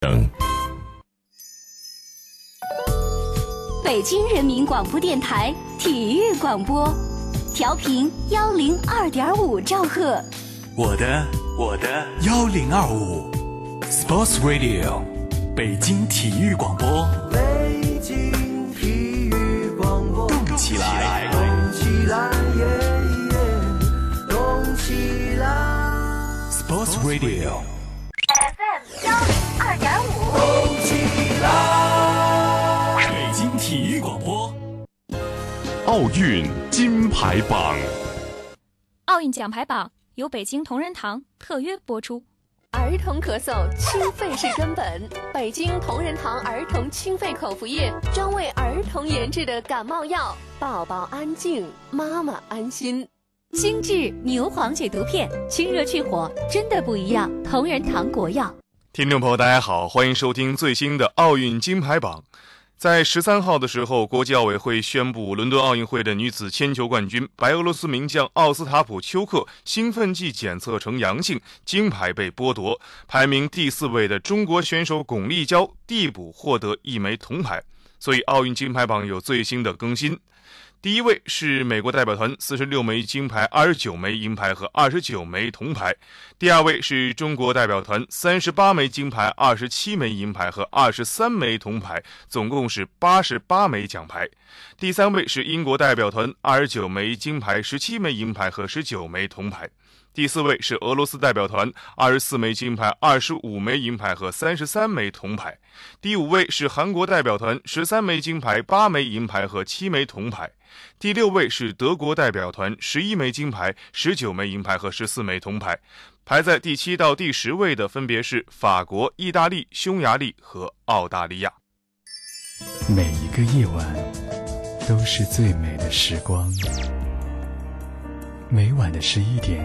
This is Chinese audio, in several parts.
等。北京人民广播电台体育广播，调频幺零二点五兆赫。我的我的幺零二五，Sports Radio，北京体育广播。北京体育广播，动起来，动起来，耶耶，动起来。Sports 零二点五，动起来！北京体育广播。奥运金牌榜，奥运奖牌榜由北京同仁堂特约播出。儿童咳嗽，清肺是根本。北京同仁堂儿童清肺口服液，专为儿童研制的感冒药，宝宝安静，妈妈安心。精致牛黄解毒片，清热去火，真的不一样。同仁堂国药。听众朋友，大家好，欢迎收听最新的奥运金牌榜。在十三号的时候，国际奥委会宣布，伦敦奥运会的女子铅球冠军白俄罗斯名将奥斯塔普丘克兴奋剂检测呈阳性，金牌被剥夺。排名第四位的中国选手巩立姣递补获得一枚铜牌。所以，奥运金牌榜有最新的更新。第一位是美国代表团，四十六枚金牌、二十九枚银牌和二十九枚铜牌。第二位是中国代表团，三十八枚金牌、二十七枚银牌和二十三枚铜牌，总共是八十八枚奖牌。第三位是英国代表团，二十九枚金牌、十七枚银牌和十九枚铜牌。第四位是俄罗斯代表团，二十四枚金牌、二十五枚银牌和三十三枚铜牌。第五位是韩国代表团，十三枚金牌、八枚银牌和七枚铜牌。第六位是德国代表团，十一枚金牌、十九枚银牌和十四枚铜牌。排在第七到第十位的分别是法国、意大利、匈牙利和澳大利亚。每一个夜晚都是最美的时光。每晚的十一点，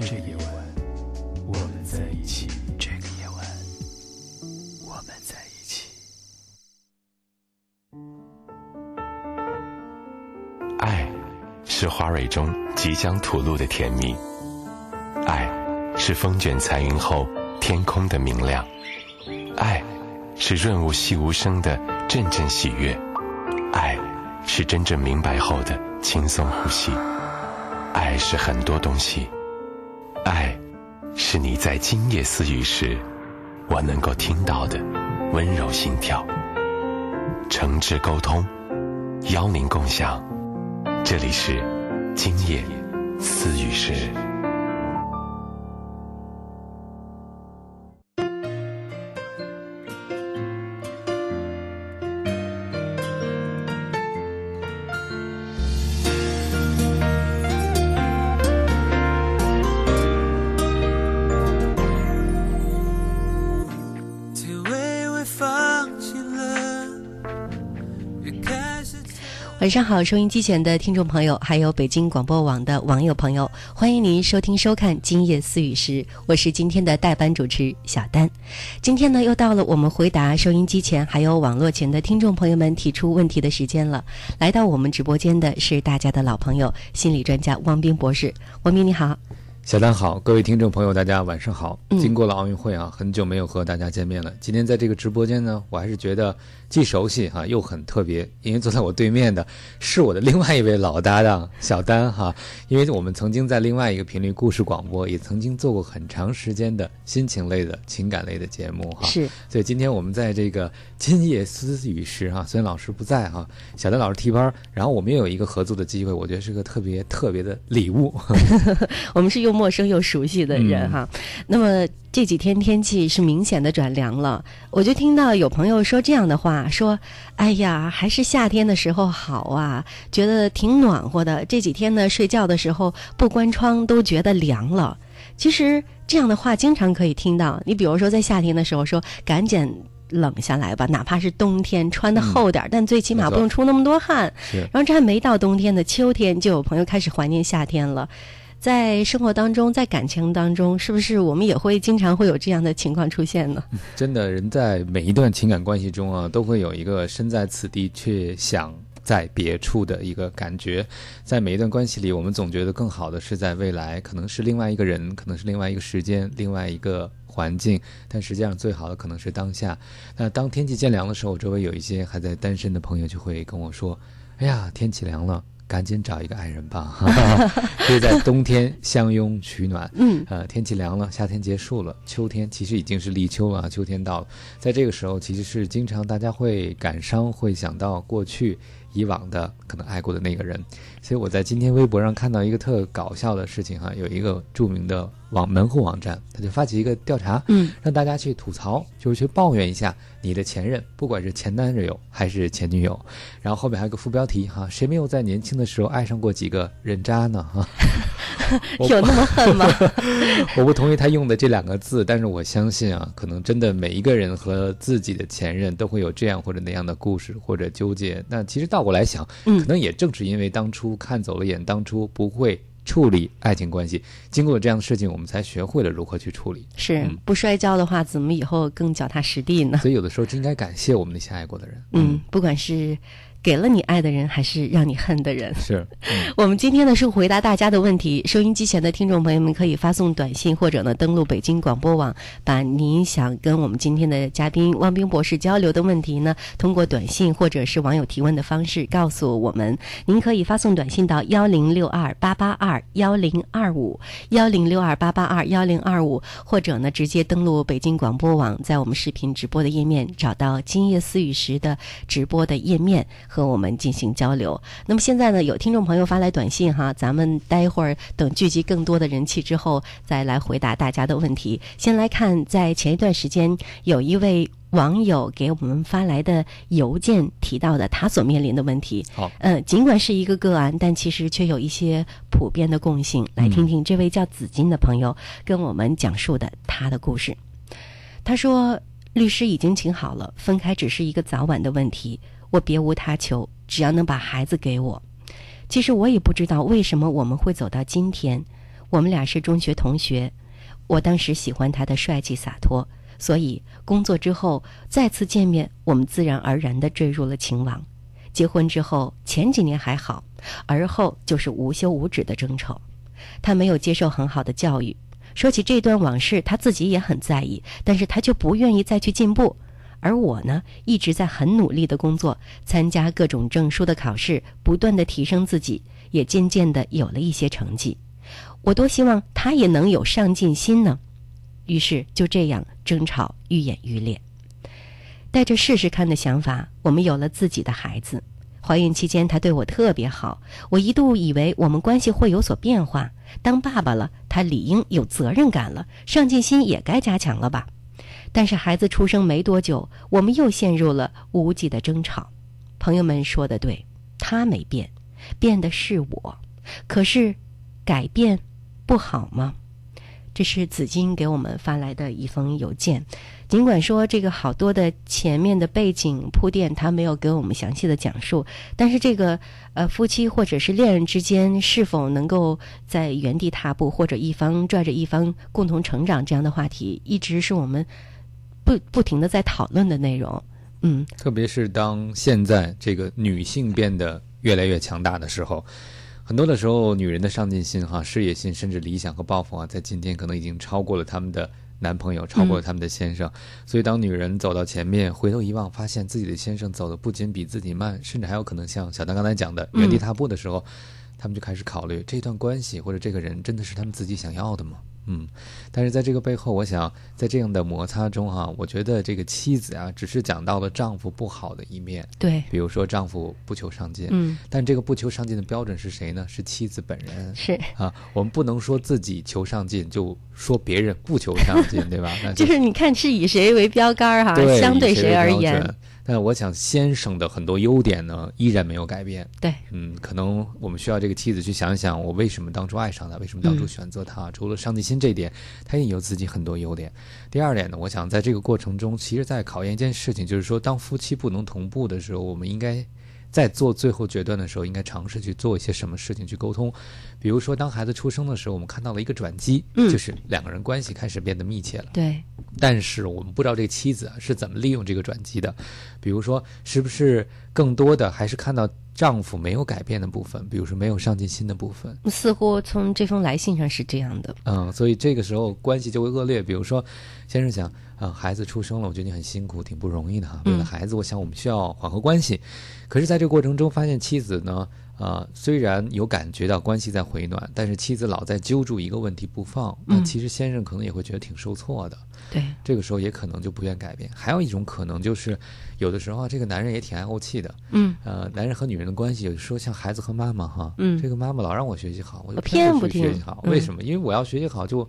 这个夜晚，我们在一起。这个夜晚，我们在一起。爱，是花蕊中即将吐露的甜蜜；爱，是风卷残云后天空的明亮；爱，是润物细无声的阵阵喜悦；爱，是真正明白后的轻松呼吸；爱是很多东西；爱，是你在今夜私语时，我能够听到的温柔心跳。诚挚沟通，邀您共享。这里是今夜私语时。晚上好，收音机前的听众朋友，还有北京广播网的网友朋友，欢迎您收听收看《今夜思雨时》，我是今天的代班主持小丹。今天呢，又到了我们回答收音机前还有网络前的听众朋友们提出问题的时间了。来到我们直播间的是大家的老朋友，心理专家汪斌博士。汪斌你好。小丹好，各位听众朋友，大家晚上好。嗯经过了奥运会啊，很久没有和大家见面了。今天在这个直播间呢，我还是觉得既熟悉哈、又很特别，因为坐在我对面的是我的另外一位老搭档小丹哈、因为我们曾经在另外一个频率故事广播，也曾经做过很长时间的心情类的情感类的节目哈、是，所以今天我们在这个今夜私语时哈、虽然老师不在哈、小丹老师替班，然后我们又有一个合作的机会，我觉得是个特别特别的礼物。我们是又陌生又熟悉的人哈。那么这几天天气是明显的转凉了，我就听到有朋友说这样的话，说：“哎呀，还是夏天的时候好啊，觉得挺暖和的。这几天呢，睡觉的时候不关窗都觉得凉了。”其实这样的话经常可以听到。你比如说在夏天的时候说赶紧冷下来吧，哪怕是冬天穿的厚点儿，但最起码不用出那么多汗。然后这还没到冬天的秋天，就有朋友开始怀念夏天了。在生活当中，在感情当中，是不是我们也会经常会有这样的情况出现呢？真的，人在每一段情感关系中啊，都会有一个身在此地却想在别处的一个感觉。在每一段关系里，我们总觉得更好的是在未来，可能是另外一个人，可能是另外一个时间，另外一个环境，但实际上最好的可能是当下。那当天气渐凉的时候，周围有一些还在单身的朋友就会跟我说：“哎呀，天气凉了。”赶紧找一个爱人吧，哈 哈可以在冬天相拥取暖。嗯，呃，天气凉了，夏天结束了，秋天其实已经是立秋了，秋天到了。在这个时候，其实是经常大家会感伤，会想到过去以往的可能爱过的那个人。所以我在今天微博上看到一个特搞笑的事情哈，有一个著名的网门户网站，他就发起一个调查，嗯，让大家去吐槽，就是去抱怨一下你的前任，不管是前男友还是前女友。然后后面还有个副标题哈，谁没有在年轻的时候爱上过几个人渣呢？哈，有那么恨吗？我不同意他用的这两个字，但是我相信啊，可能真的每一个人和自己的前任都会有这样或者那样的故事或者纠结。那其实倒过来想，嗯可能也正是因为当初看走了眼，当初不会处理爱情关系，经过了这样的事情，我们才学会了如何去处理。是嗯不摔跤的话，怎么以后更脚踏实地呢？所以有的时候就应该感谢我们那些爱过的人。嗯，不管是给了你爱的人，还是让你恨的人。是，嗯 我们今天呢是回答大家的问题，收音机前的听众朋友们可以发送短信或者呢登录北京广播网，把您想跟我们今天的嘉宾汪冰博士交流的问题呢，通过短信或者是网友提问的方式告诉我们。您可以发送短信到幺零六二八八二幺零二五幺零六二八八二幺零二五，或者呢直接登录北京广播网，在我们视频直播的页面找到今夜思雨时的直播的页面，和我们进行交流。那么现在呢，有听众朋友发来短信哈，咱们待会儿等聚集更多的人气之后，再来回答大家的问题。先来看，在前一段时间，有一位网友给我们发来的邮件提到的他所面临的问题。好，嗯，尽管是一个个案，但其实却有一些普遍的共性。来听听这位叫紫金的朋友跟我们讲述的他的故事。他说：“律师已经请好了，分开只是一个早晚的问题，我别无他求，只要能把孩子给我。其实我也不知道为什么我们会走到今天。我们俩是中学同学，我当时喜欢他的帅气洒脱，所以工作之后再次见面，我们自然而然地坠入了情网。结婚之后，前几年还好，而后就是无休无止的争吵。他没有接受很好的教育，说起这段往事，他自己也很在意，但是他就不愿意再去进步。而我呢，一直在很努力的工作，参加各种证书的考试，不断的提升自己，也渐渐的有了一些成绩。我多希望他也能有上进心呢。于是就这样争吵愈演愈烈。带着试试看的想法，我们有了自己的孩子。怀孕期间，他对我特别好，我一度以为我们关系会有所变化。当爸爸了，他理应有责任感了，上进心也该加强了吧？但是孩子出生没多久，我们又陷入了无际的争吵。朋友们说的对，他没变，变的是我。可是，改变不好吗？这是紫金给我们发来的一封邮件。尽管说这个好多的前面的背景铺垫，他没有给我们详细的讲述，但是这个呃夫妻或者是恋人之间是否能够在原地踏步，或者一方拽着一方共同成长这样的话题，一直是我们不不停的在讨论的内容。嗯，特别是当现在这个女性变得越来越强大的时候，很多的时候，女人的上进心、哈事业心，甚至理想和抱负啊，在今天可能已经超过了他们的男朋友，超过了他们的先生。所以，当女人走到前面，回头一望，发现自己的先生走的不仅比自己慢，甚至还有可能像小丹刚才讲的原地踏步的时候，他们就开始考虑这段关系或者这个人真的是他们自己想要的吗？嗯，但是在这个背后，我想在这样的摩擦中哈、我觉得这个妻子啊，只是讲到了丈夫不好的一面。对，比如说丈夫不求上进，嗯，但这个不求上进的标准是谁呢？是妻子本人。是啊，我们不能说自己求上进，就说别人不求上进，对吧？就是你看是以谁为标杆儿哈，对相对谁而言但我想先生的很多优点呢，依然没有改变。对，嗯，可能我们需要这个妻子去想一想，我为什么当初爱上他，为什么当初选择他？除了上进心这一点，他也有自己很多优点。第二点呢，我想在这个过程中，其实在考验一件事情，就是说，当夫妻不能同步的时候，我们应该。在做最后决断的时候，应该尝试去做一些什么事情去沟通。比如说，当孩子出生的时候，我们看到了一个转机，就是两个人关系开始变得密切了。对。但是我们不知道这个妻子啊是怎么利用这个转机的。比如说，是不是更多的还是看到丈夫没有改变的部分？比如说没有上进心的部分？似乎从这封来信上是这样的。嗯，所以这个时候关系就会恶劣。比如说，先生想。啊，孩子出生了，我觉得你很辛苦，挺不容易的哈。为了孩子，我想我们需要缓和关系。可是，在这个过程中，发现妻子呢，呃，虽然有感觉到关系在回暖，但是妻子老在揪住一个问题不放。那其实先生可能也会觉得挺受挫的。对，这个时候也可能就不愿改变。还有一种可能就是，有的时候这个男人也挺爱怄气的。嗯。呃，男人和女人的关系，有时候像孩子和妈妈哈。嗯。这个妈妈老让我学习好，我就偏不学习好。为什么？因为我要学习好就。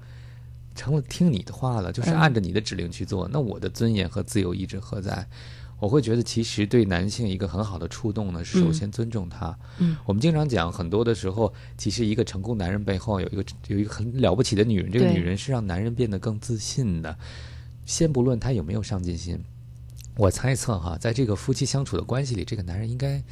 成了听你的话了，就是按着你的指令去做。那我的尊严和自由意志何在？我会觉得，其实对男性一个很好的触动呢，是首先尊重他。嗯，我们经常讲，很多的时候，其实一个成功男人背后有一个有一个很了不起的女人。这个女人是让男人变得更自信的。先不论他有没有上进心，我猜测哈，在这个夫妻相处的关系里，这个男人应该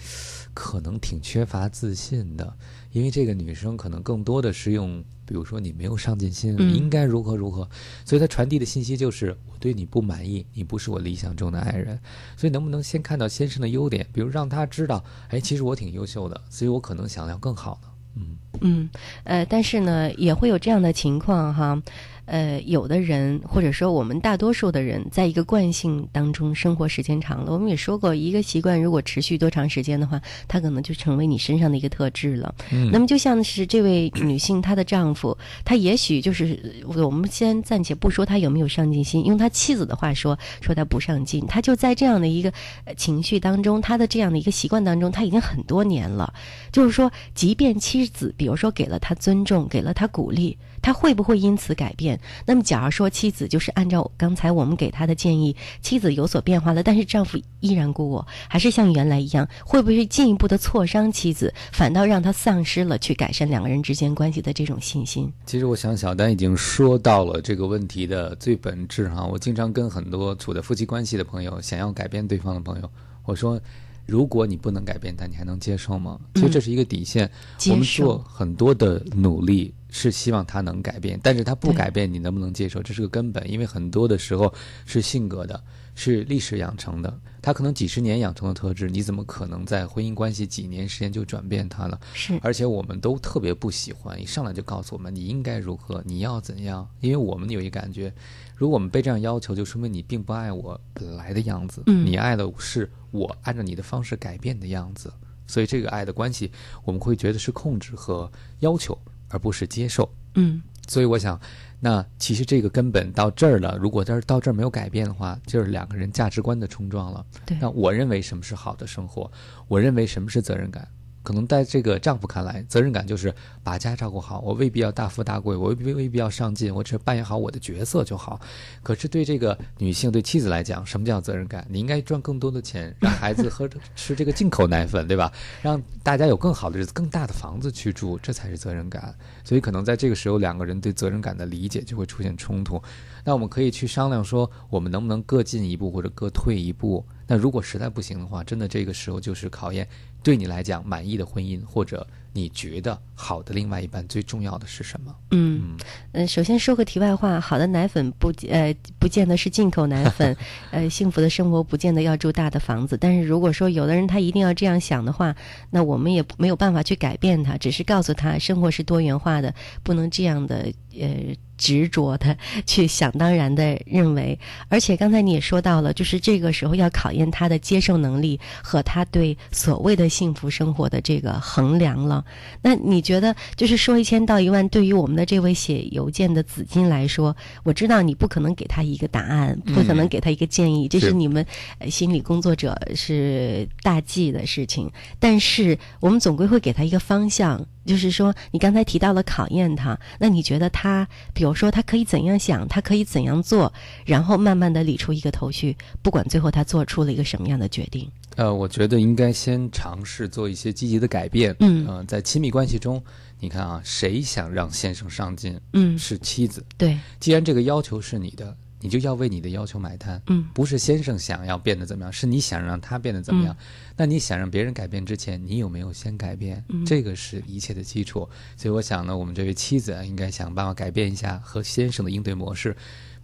可能挺缺乏自信的，因为这个女生可能更多的是用。比如说你没有上进心，你应该如何如何，所以他传递的信息就是我对你不满意，你不是我理想中的爱人。所以能不能先看到先生的优点，比如让他知道，哎，其实我挺优秀的，所以我可能想要更好的。嗯嗯，呃，但是呢，也会有这样的情况哈。呃，有的人或者说我们大多数的人，在一个惯性当中生活时间长了，我们也说过，一个习惯如果持续多长时间的话，它可能就成为你身上的一个特质了。嗯，那么就像是这位女性，她的丈夫，他也许就是我们先暂且不说他有没有上进心，用他妻子的话说，说他不上进，他就在这样的一个情绪当中，他的这样的一个习惯当中，他已经很多年了。就是说，即便妻子，比如说给了他尊重，给了他鼓励。他会不会因此改变？那么，假如说妻子就是按照刚才我们给他的建议，妻子有所变化了，但是丈夫依然故我，还是像原来一样，会不会进一步的挫伤妻子，反倒让他丧失了去改善两个人之间关系的这种信心？其实，我想小丹已经说到了这个问题的最本质哈。我经常跟很多处在夫妻关系的朋友，想要改变对方的朋友，我说：如果你不能改变他，你还能接受吗？其实这是一个底线。我们做很多的努力。是希望他能改变，但是他不改变，你能不能接受？这是个根本，因为很多的时候是性格的，是历史养成的。他可能几十年养成的特质，你怎么可能在婚姻关系几年时间就转变他了？是，而且我们都特别不喜欢一上来就告诉我们你应该如何，你要怎样，因为我们有一感觉，如果我们被这样要求，就说明你并不爱我本来的样子，你爱的是我按照你的方式改变的样子。所以这个爱的关系，我们会觉得是控制和要求。而不是接受，嗯，所以我想，那其实这个根本到这儿了。如果到这儿没有改变的话，就是两个人价值观的冲撞了。对，那我认为什么是好的生活？我认为什么是责任感？可能在这个丈夫看来，责任感就是把家照顾好。我未必要大富大贵，我未必未必要上进，我只扮演好我的角色就好。可是对这个女性、对妻子来讲，什么叫责任感？你应该赚更多的钱，让孩子喝吃这个进口奶粉，对吧？让大家有更好的日子、更大的房子去住，这才是责任感。所以可能在这个时候，两个人对责任感的理解就会出现冲突。那我们可以去商量说，我们能不能各进一步或者各退一步？那如果实在不行的话，真的这个时候就是考验。对你来讲，满意的婚姻或者你觉得好的另外一半，最重要的是什么？嗯嗯，首先说个题外话，好的奶粉不呃不见得是进口奶粉，呃，幸福的生活不见得要住大的房子。但是如果说有的人他一定要这样想的话，那我们也没有办法去改变他，只是告诉他生活是多元化的，不能这样的呃。执着的 去想当然的认为，而且刚才你也说到了，就是这个时候要考验他的接受能力和他对所谓的幸福生活的这个衡量了。那你觉得，就是说一千道一万，对于我们的这位写邮件的紫金来说，我知道你不可能给他一个答案，不可能给他一个建议，这是你们呃心理工作者是大忌的事情。但是我们总归会给他一个方向，就是说，你刚才提到了考验他，那你觉得他，比如说他可以怎样想，他可以怎样做，然后慢慢的理出一个头绪，不管最后他做出了一个什么样的决定。呃，我觉得应该先尝试做一些积极的改变。嗯呃在亲密关系中，你看啊，谁想让先生上进？嗯是妻子。对，既然这个要求是你的，你就要为你的要求买单。嗯不是先生想要变得怎么样，是你想让他变得怎么样。嗯那你想让别人改变之前，你有没有先改变？嗯这个是一切的基础。所以我想呢，我们这位妻子啊应该想办法改变一下和先生的应对模式。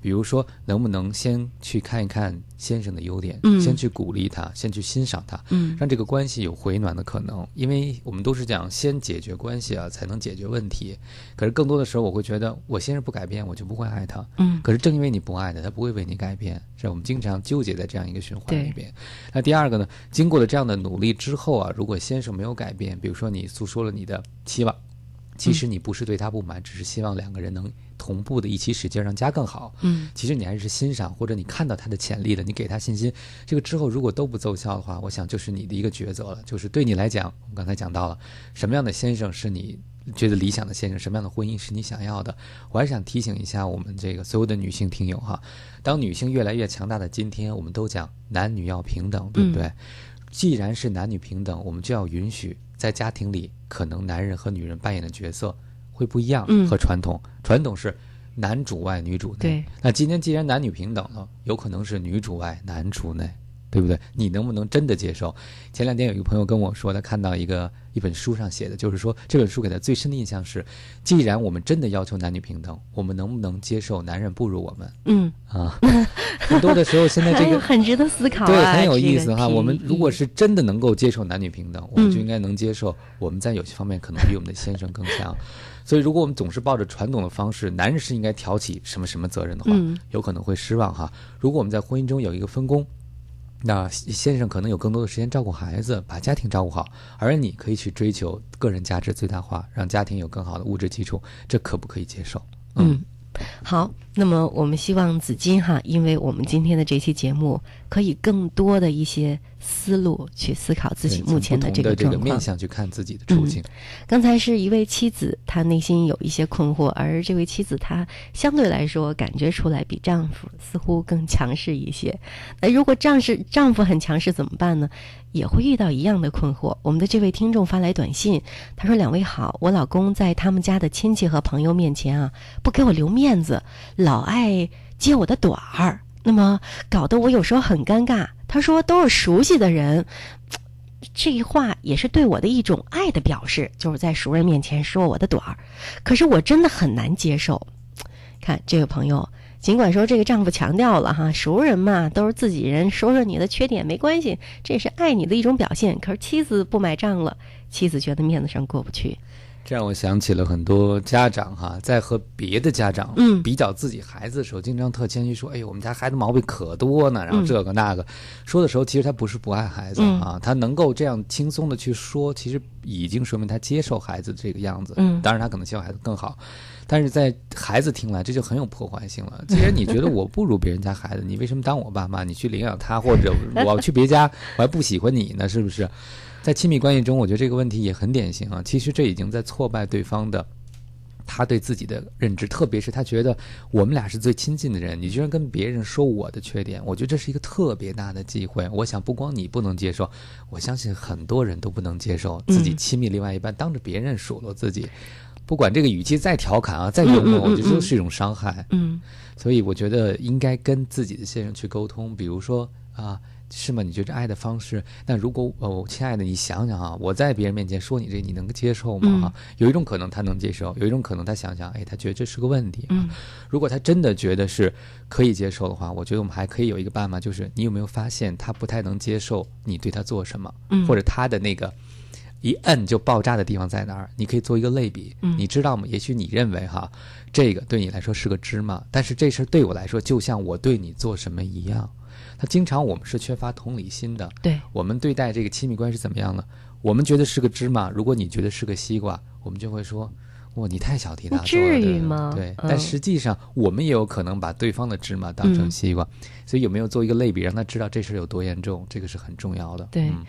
比如说，能不能先去看一看先生的优点，嗯先去鼓励他，先去欣赏他，嗯让这个关系有回暖的可能。因为我们都是讲先解决关系啊，才能解决问题。可是更多的时候，我会觉得我先生不改变，我就不会爱他。嗯可是正因为你不爱他，他不会为你改变，是我们经常纠结在这样一个循环里边。那第二个呢，经过了这样的努力之后啊，如果先生没有改变，比如说你诉说了你的期望，其实你不是对他不满，只是希望两个人能同步的一起使劲让家更好。嗯其实你还是欣赏或者你看到他的潜力的，你给他信心。这个之后如果都不奏效的话，我想就是你的一个抉择了，就是对你来讲，我们刚才讲到了什么样的先生是你觉得理想的先生，什么样的婚姻是你想要的。我还是想提醒一下我们这个所有的女性听友哈，当女性越来越强大的今天，我们都讲男女要平等，对不对？既然是男女平等，我们就要允许在家庭里，可能男人和女人扮演的角色会不一样，嗯和传统。传统是男主外女主内，对。那今天既然男女平等了，有可能是女主外男主内，对不对？你能不能真的接受？前两天有一个朋友跟我说，他看到一个一本书上写的，就是说这本书给他最深的印象是，既然我们真的要求男女平等，我们能不能接受男人不如我们？嗯啊，很多的时候现在这哎个 很值得思考啊对，很有意思哈。我们如果是真的能够接受男女平等，我们就嗯应该能接受我们在有些方面可能比我们的先生更强。所以，如果我们总是抱着传统的方式，男人是应该挑起什么什么责任的话，嗯有可能会失望哈。如果我们在婚姻中有一个分工，那先生可能有更多的时间照顾孩子，把家庭照顾好，而你可以去追求个人价值最大化，让家庭有更好的物质基础，这可不可以接受？嗯，好，那么我们希望紫金哈，因为我们今天的这期节目，可以更多的一些思路去思考自己目前的这这个状况。个面向去看自己的处境。嗯刚才是一位妻子，她内心有一些困惑，而这位妻子她相对来说感觉出来比丈夫似乎更强势一些。那如果丈是丈夫很强势怎么办呢？也会遇到一样的困惑。我们的这位听众发来短信，他说：“两位好，我老公在他们家的亲戚和朋友面前啊，不给我留面子，老爱揭我的短儿，那么搞得我有时候很尴尬。”他说：“都是熟悉的人。”这话也是对我的一种爱的表示，就是在熟人面前说我的短儿，可是我真的很难接受。看这位朋友，尽管说这个丈夫强调了哈，熟人嘛都是自己人，说说你的缺点没关系，这是爱你的一种表现。可是妻子不买账了，妻子觉得面子上过不去。这让我想起了很多家长哈，在和别的家长嗯比较自己孩子的时候，经常特谦虚说：“哎呦，我们家孩子毛病可多呢。”然后嗯这个那个，说的时候其实他不是不爱孩子嗯啊，他能够这样轻松的去说，其实已经说明他接受孩子这个样子。嗯当然他可能希望孩子更好，但是在孩子听来这就很有破坏性了。既然你觉得我不如别人家孩子，你为什么当我爸妈？你去领养他，或者我去别家，我还不喜欢你呢？是不是？在亲密关系中，我觉得这个问题也很典型啊。其实这已经在挫败对方的他对自己的认知，特别是他觉得我们俩是最亲近的人，你居然跟别人说我的缺点，我觉得这是一个特别大的机会。我想不光你不能接受，我相信很多人都不能接受自己嗯亲密另外一半当着别人数落自己。不管这个语气再调侃啊，再幽默，我觉得都是一种伤害。嗯所以我觉得应该跟自己的先生去沟通，比如说啊，是吗？你觉得爱的方式？那如果哦，亲爱的，你想想啊，我在别人面前说你这，你能接受吗？嗯哈、有一种可能他能接受，有一种可能他想想，哎，他觉得这是个问题。嗯如果他真的觉得是可以接受的话，我觉得我们还可以有一个办法，就是你有没有发现他不太能接受你对他做什么，嗯或者他的那个。一摁就爆炸的地方在哪儿？你可以做一个类比，嗯你知道吗？也许你认为哈，这个对你来说是个芝麻，但是这事儿对我来说就像我对你做什么一样。他经常我们是缺乏同理心的，对我们对待这个亲密关系怎么样呢？我们觉得是个芝麻，如果你觉得是个西瓜，我们就会说。哇，你太小题大做了，至于吗？对，嗯但实际上我们也有可能把对方的芝麻当成嗯西瓜，所以有没有做一个类比，让他知道这事儿有多严重，这个是很重要的。对嗯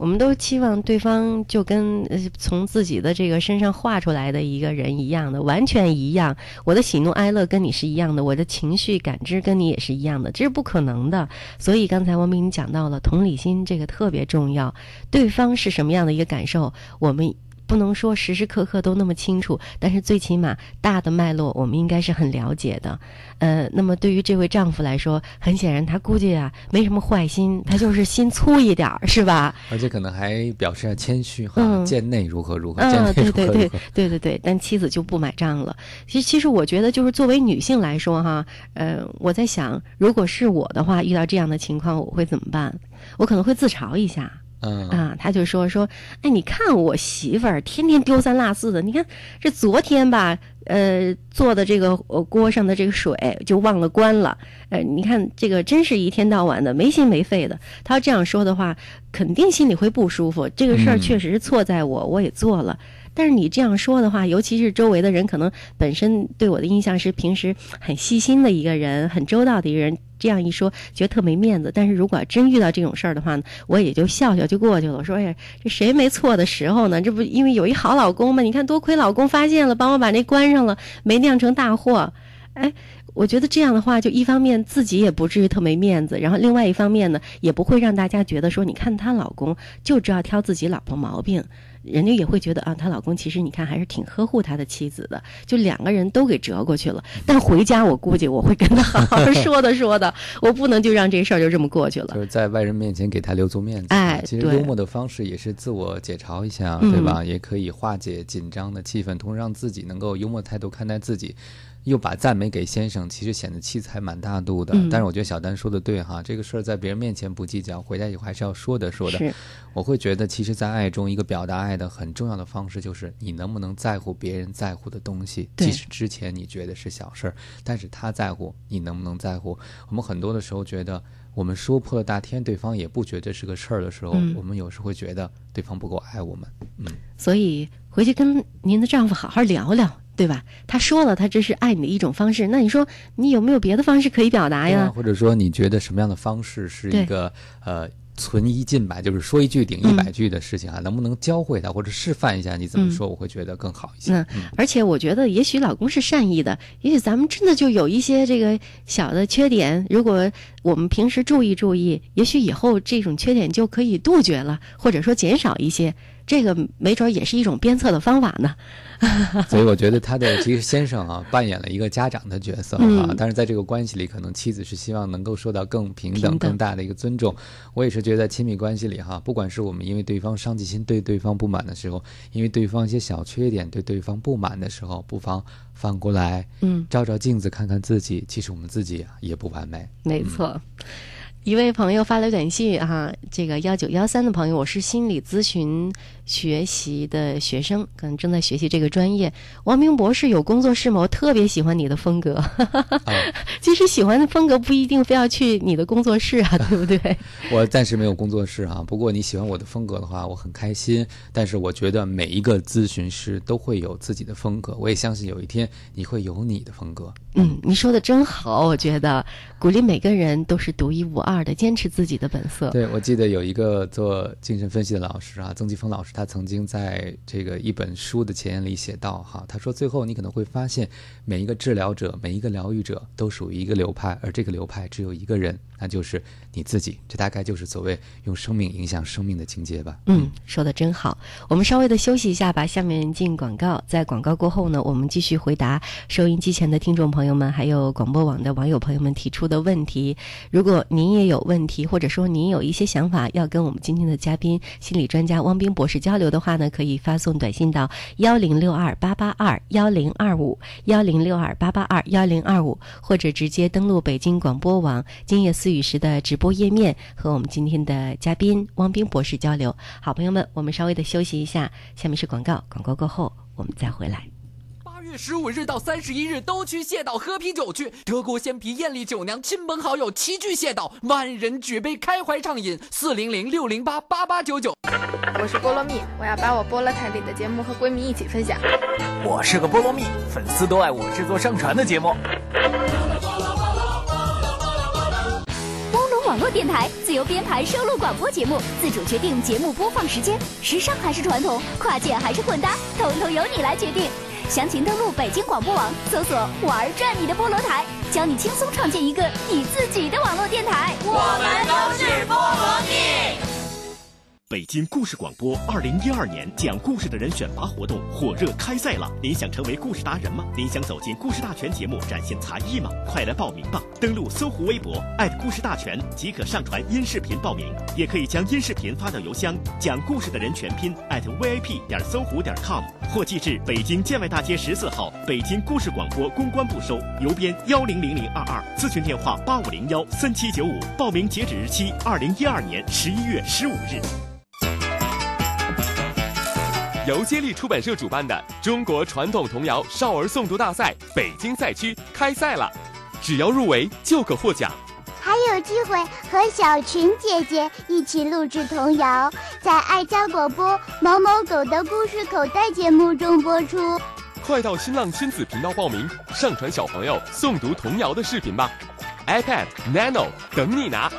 我们都期望对方就跟从自己的这个身上画出来的一个人一样的，完全一样。我的喜怒哀乐跟你是一样的，我的情绪感知跟你也是一样的，这是不可能的。所以刚才王明讲到了同理心，这个特别重要。对方是什么样的一个感受，我们。不能说时时刻刻都那么清楚，但是最起码大的脉络我们应该是很了解的。呃，那么对于这位丈夫来说，很显然他估计啊没什么坏心，他就是心粗一点儿，是吧？而且可能还表示要谦虚哈，嗯贱内如何如何，嗯，贱内对对对如何如何。对对对，但妻子就不买账了。其实，其实我觉得，就是作为女性来说，哈，呃，我在想，如果是我的话，遇到这样的情况，我会怎么办？我可能会自嘲一下。嗯啊，他就说说，哎，你看我媳妇儿天天丢三落四的，你看这昨天吧，呃，做的这个呃锅上的这个水就忘了关了，呃，你看这个真是一天到晚的没心没肺的。他要这样说的话，肯定心里会不舒服。这个事儿嗯确实是错在我，我也做了。但是你这样说的话，尤其是周围的人，可能本身对我的印象是平时很细心的一个人，很周到的一个人。这样一说，觉得特没面子。但是如果真遇到这种事儿的话呢，我也就笑笑就过去了。我说：“哎呀，这谁没错的时候呢？这不因为有一好老公吗？你看多亏老公发现了，帮我把那关上了，没酿成大祸。”哎，我觉得这样的话，就一方面自己也不至于特没面子，然后另外一方面呢，也不会让大家觉得说，你看她老公就知道挑自己老婆毛病。人家也会觉得啊，她老公其实你看还是挺呵护他的妻子的，就两个人都给折过去了。但回家我估计我会跟他好好说的说的，我不能就让这事儿就这么过去了。就是在外人面前给他留足面子。哎其实幽默的方式也是自我解嘲一下，嗯对吧？也可以化解紧张的气氛，同时让自己能够幽默态度看待自己。又把赞美给先生，其实显得气才蛮大度的。嗯但是我觉得小丹说的对哈，这个事儿在别人面前不计较，回家以后还是要说的说的。我会觉得，其实，在爱中，一个表达爱的很重要的方式，就是你能不能在乎别人在乎的东西。对即使之前你觉得是小事儿，但是他在乎，你能不能在乎？我们很多的时候觉得，我们说破了大天，对方也不觉得是个事儿的时候，嗯我们有时会觉得对方不够爱我们。嗯，所以回去跟您的丈夫好好聊聊，对吧？他说了，他这是爱你的一种方式，那你说你有没有别的方式可以表达呀？或者说，你觉得什么样的方式是一个呃存一进百，就是说一句顶一百句的事情啊？能不能教会他或者示范一下你怎么嗯说？我会觉得更好一些。嗯而且我觉得，也许老公是善意的，也许咱们真的就有一些这个小的缺点，如果我们平时注意注意，也许以后这种缺点就可以杜绝了，或者说减少一些。这个没准儿也是一种鞭策的方法呢。所以我觉得他的其实先生啊，扮演了一个家长的角色啊，嗯但是在这个关系里，可能妻子是希望能够受到更平等、平等更大的一个尊重。我也是觉得，在亲密关系里哈，不管是我们因为对方上进心对对方不满的时候，因为对方一些小缺点对对方不满的时候，不妨反过来，嗯，照照镜子看看自己，其实我们自己啊也不完美。没错。一位朋友发来短信哈、这个幺九幺三的朋友，我是心理咨询学习的学生，可能正在学习这个专业。王明博士有工作室吗？我特别喜欢你的风格。其实喜欢的风格不一定非要去你的工作室啊，对不对？我暂时没有工作室啊，不过你喜欢我的风格的话，我很开心。但是我觉得每一个咨询师都会有自己的风格，我也相信有一天你会有你的风格。嗯，你说的真好，我觉得鼓励每个人都是独一无二的，坚持自己的本色。对，我记得有一个做精神分析的老师啊，曾纪峰老师，他曾经在这个一本书的前言里写到哈，他说最后你可能会发现，每一个治疗者，每一个疗愈者都属于一个流派，而这个流派只有一个人，那就是你自己。这大概就是所谓用生命影响生命的境界吧。嗯，说的真好。我们稍微的休息一下吧，下面进广告。在广告过后呢，我们继续回答收音机前的听众朋友们，还有广播网的网友朋友们提出的问题。如果您也有问题，或者说您有一些想法要跟我们今天的嘉宾心理专家汪冰博士交流的话呢，可以发送短信到幺零六二八八二幺零二五幺零六二八八二幺零二五，或者直接登录北京广播网今夜思雨时的直播页面，和我们今天的嘉宾汪冰博士交流。好朋友们，我们稍微的休息一下，下面是广告，广告过后我们再回来。八月十五日到三十一日都去蟹岛喝啤酒去，德国鲜啤、艳丽酒娘、亲朋好友齐聚蟹岛，万人举杯开怀畅饮。四零零六零八八八九九。我是菠萝蜜，我要把我菠萝台里的节目和闺蜜一起分享。我是个菠萝蜜，粉丝都爱我制作上传的节目。网络电台自由编排收录广播节目，自主决定节目播放时间，时尚还是传统，跨界还是混搭，统统由你来决定。详情登录北京广播网，搜索“玩转你的菠萝台”，教你轻松创建一个你自己的网络电台。我们都是菠萝蜜。北京故事广播二零一二年讲故事的人选拔活动火热开赛了！您想成为故事达人吗？您想走进故事大全节目展现才艺吗？快来报名吧！登录搜狐微博故事大全即可上传音视频报名，也可以将音视频发到邮箱讲故事的人全拼 @vip 点搜狐点 com，或寄至北京建外大街十四号北京故事广播公关部收，邮编幺零零零二二，咨询电话八五零幺三七九五，报名截止日期二零一二年十一月十五日。由接力出版社主办的中国传统童谣少儿诵读大赛北京赛区开赛了，只要入围就可获奖，还有机会和小群姐姐一起录制童谣，在爱家广播某某狗的故事口袋节目中播出。快到新浪亲子频道报名，上传小朋友诵读童谣的视频吧，iPad Nano 等你拿。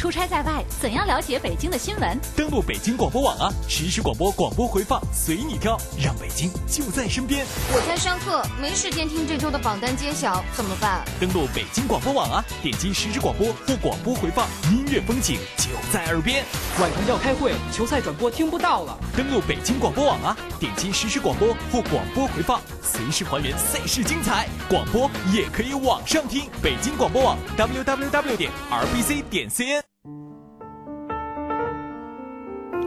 出差在外，怎样了解北京的新闻？登录北京广播网啊，实时广播广播回放随你挑，让北京就在身边。我在上课，没时间听这周的榜单揭晓，怎么办？登录北京广播网啊，点击实时广播或广播回放，音乐风景就在耳边。晚上要开会，球赛转播听不到了。登录北京广播网啊，点击实时广播或广播回放，随时还原赛事精彩。广播也可以网上听，北京广播网 www 点 rbc 点 cn。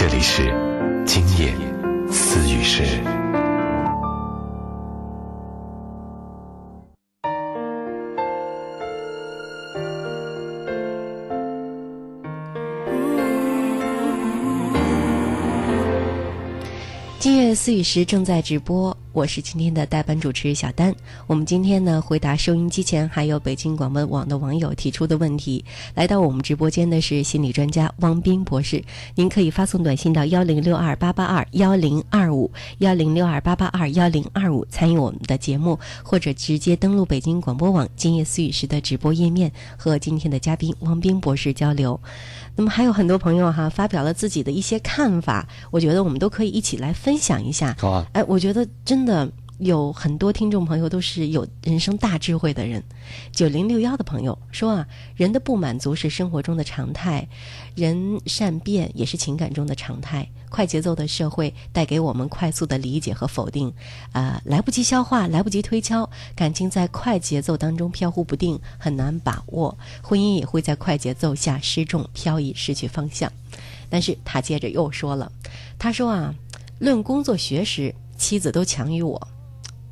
这里是今夜思雨时。今夜思雨时正在直播。我是今天的代班主持小丹。我们今天呢，回答收音机前还有北京广播网的网友提出的问题。来到我们直播间的是心理专家汪斌博士。您可以发送短信到幺零六二八八二幺零二五幺零六二八八二幺零二五参与我们的节目，或者直接登录北京广播网今夜思雨时的直播页面和今天的嘉宾汪斌博士交流。那么还有很多朋友哈发表了自己的一些看法，我觉得我们都可以一起来分享一下。好啊，哎，我觉得真的有很多听众朋友都是有人生大智慧的人。九零六幺的朋友说啊，人的不满足是生活中的常态，人善变也是情感中的常态。快节奏的社会带给我们快速的理解和否定，啊，来不及消化，来不及推敲，感情在快节奏当中飘忽不定，很难把握，婚姻也会在快节奏下失重、漂移、失去方向。但是他接着又说了，他说啊，论工作学识，妻子都强于我，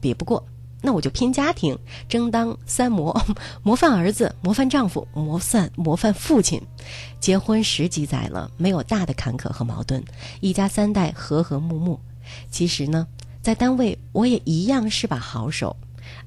比不过。那我就拼家庭，争当三模，模范儿子，模范丈夫，模范模范父亲。结婚十几载了，没有大的坎坷和矛盾，一家三代和和睦睦。其实呢，在单位我也一样是把好手。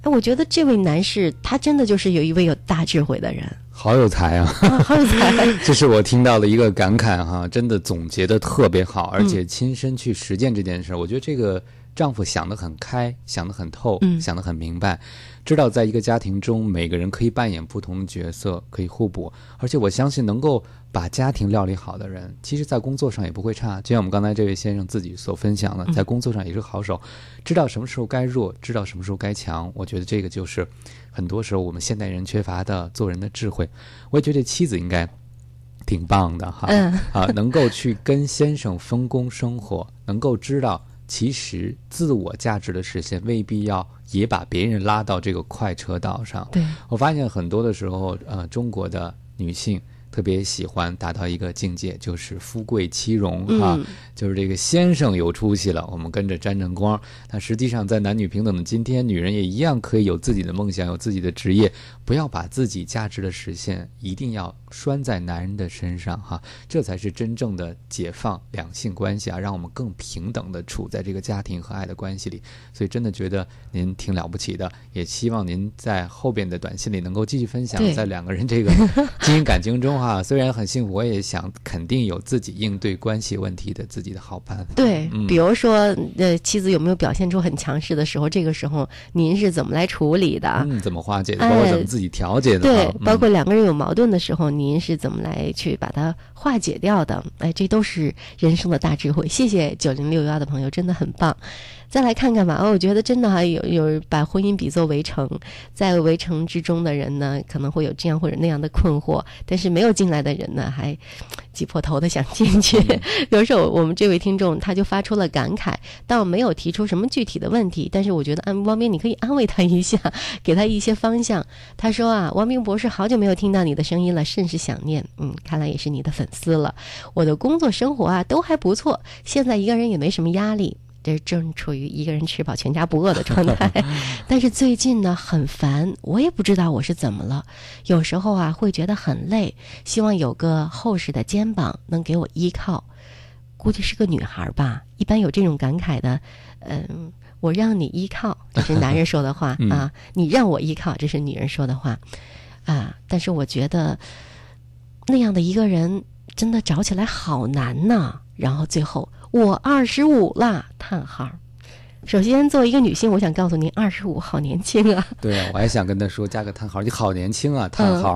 哎，我觉得这位男士他真的就是有一位有大智慧的人，好有才啊！好有才，这是我听到的一个感慨哈，真的总结的特别好，而且亲身去实践这件事，我觉得这个。丈夫想得很开，想得很透，想得很明白，知道在一个家庭中，每个人可以扮演不同的角色，可以互补。而且我相信，能够把家庭料理好的人，其实在工作上也不会差。就像我们刚才这位先生自己所分享的，在工作上也是好手，知道什么时候该弱，知道什么时候该强。我觉得这个就是很多时候我们现代人缺乏的做人的智慧。我也觉得妻子应该。挺棒的哈。嗯啊，能够去跟先生分工生活，能够知道其实自我价值的实现未必要也把别人拉到这个快车道上。对我发现很多的时候，呃，中国的女性。特别喜欢达到一个境界，就是富贵妻荣哈、嗯就是这个先生有出息了，我们跟着沾沾光。但实际上，在男女平等的今天，女人也一样可以有自己的梦想，有自己的职业，不要把自己价值的实现一定要拴在男人的身上哈，这才是真正的解放两性关系啊，让我们更平等的处在这个家庭和爱的关系里。所以真的觉得您挺了不起的，也希望您在后边的短信里能够继续分享，在两个人这个 经营感情中哈，虽然很幸福，我也想肯定有自己应对关系问题的自己的好办法。对，嗯比如说，呃，妻子有没有表现出很强势的时候？这个时候您是怎么来处理的？嗯，怎么化解的，包括哎怎么自己调节的对哈，，包括嗯两个人有矛盾的时候，您是怎么来去把它化解掉的？哎，这都是人生的大智慧。谢谢九零六幺的朋友，真的很棒。再来看看吧，哦，我觉得真的还有有把婚姻比作围城，在围城之中的人呢，可能会有这样或者那样的困惑，但是没有进来的人呢，还挤破头的想进去。比如说，我们这位听众他就发出了感慨，倒没有提出什么具体的问题，但是我觉得安汪斌，你可以安慰他一下，给他一些方向。他说啊，汪斌博士，好久没有听到你的声音了，甚是想念。嗯，看来也是你的粉丝了。我的工作生活啊都还不错，现在一个人也没什么压力。这正处于一个人吃饱全家不饿的状态，但是最近呢很烦，我也不知道我是怎么了。有时候啊会觉得很累，希望有个厚实的肩膀能给我依靠。估计是个女孩吧，一般有这种感慨的，嗯，我让你依靠，这是男人说的话、嗯啊，你让我依靠，这是女人说的话啊。但是我觉得那样的一个人真的找起来好难呐。然后最后我二十五啦，叹号。首先，作为一个女性，我想告诉您，二十五好年轻啊！对啊，我还想跟他说加个叹号，你好年轻啊，叹号。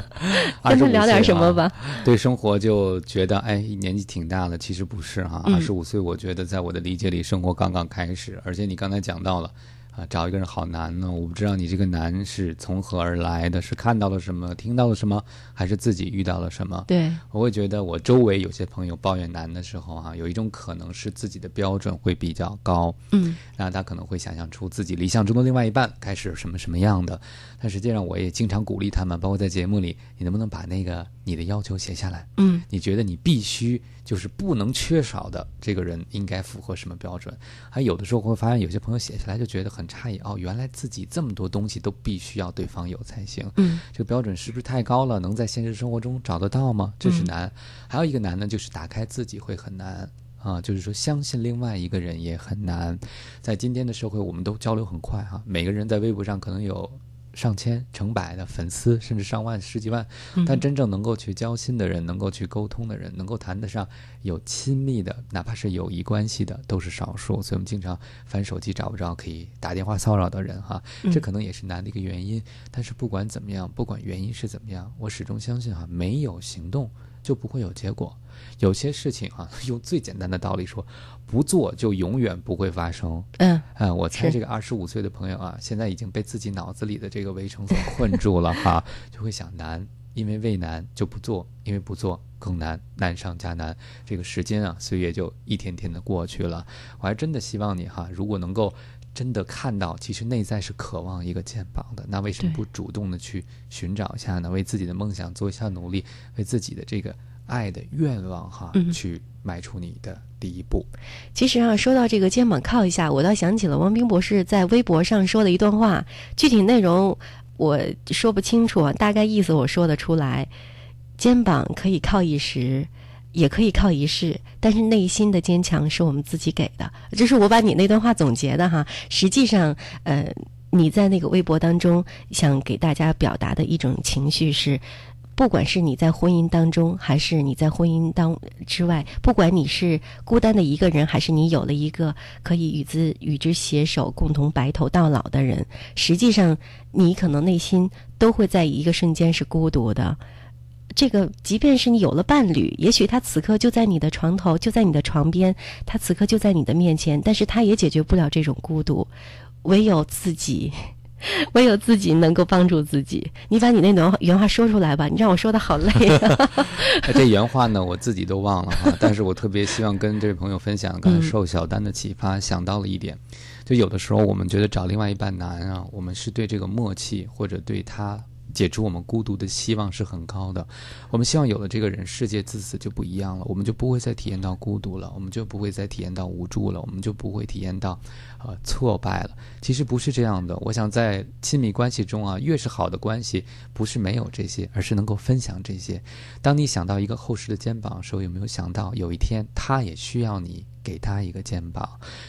跟他聊点什么吧啊对生活就觉得哎年纪挺大了，其实不是哈，嗯二十五岁，我觉得在我的理解里，生活刚刚开始。而且你刚才讲到了。啊，找一个人好难呢。我不知道你这个难是从何而来的，是看到了什么，听到了什么，还是自己遇到了什么？对，我会觉得我周围有些朋友抱怨难的时候啊，有一种可能是自己的标准会比较高，嗯，那他可能会想象出自己理想中的另外一半该是什么什么样的。但实际上，我也经常鼓励他们，包括在节目里，你能不能把那个你的要求写下来？嗯，你觉得你必须就是不能缺少的这个人应该符合什么标准？还有的时候会发现，有些朋友写下来就觉得很诧异，哦，原来自己这么多东西都必须要对方有才行。嗯，这个标准是不是太高了？能在现实生活中找得到吗？这是嗯难。还有一个难呢，就是打开自己会很难。啊，就是说，相信另外一个人也很难。在今天的社会，我们都交流很快哈、每个人在微博上可能有上千、成百的粉丝，甚至上万、十几万，嗯但真正能够去交心的人，能够去沟通的人，能够谈得上有亲密的，哪怕是友谊关系的，都是少数。所以我们经常翻手机找不着可以打电话骚扰的人哈，嗯这可能也是难的一个原因。但是不管怎么样，不管原因是怎么样，我始终相信哈，没有行动就不会有结果。有些事情啊，用最简单的道理说，不做就永远不会发生。嗯，啊，我猜这个二十五岁的朋友啊，现在已经被自己脑子里的这个围城所困住了哈，就会想难，因为畏难就不做，因为不做更难，难上加难。这个时间啊，岁月就一天天的过去了。我还真的希望你哈，如果能够真的看到，其实内在是渴望一个肩膀的，那为什么不主动的去寻找一下呢？为自己的梦想做一下努力，为自己的这个爱的愿望哈，嗯去迈出你的第一步。其实啊，说到这个肩膀靠一下，我倒想起了王冰博士在微博上说的一段话，具体内容我说不清楚啊，大概意思我说得出来。肩膀可以靠一时，也可以靠一世，但是内心的坚强是我们自己给的。这是我把你那段话总结的哈。实际上，呃，你在那个微博当中想给大家表达的一种情绪是。不管是你在婚姻当中，还是你在婚姻当之外，不管你是孤单的一个人，还是你有了一个可以与之与之携手、共同白头到老的人，实际上你可能内心都会在一个瞬间是孤独的。这个，即便是你有了伴侣，也许他此刻就在你的床头，就在你的床边，他此刻就在你的面前，但是他也解决不了这种孤独，唯有自己 唯有自己能够帮助自己。你把你那段原话说出来吧，你让我说的好累啊。这原话呢，我自己都忘了哈，但是我特别希望跟这位朋友分享，刚才受小丹的启发，想到了一点，就有的时候我们觉得找另外一半难啊，我们是对这个默契或者对他。解除我们孤独的希望是很高的，我们希望有了这个人，世界自此就不一样了，我们就不会再体验到孤独了，我们就不会再体验到无助了，我们就不会体验到，呃，挫败了。其实不是这样的。我想在亲密关系中啊，越是好的关系，不是没有这些，而是能够分享这些。当你想到一个厚实的肩膀的时候，有没有想到有一天他也需要你给他一个肩膀？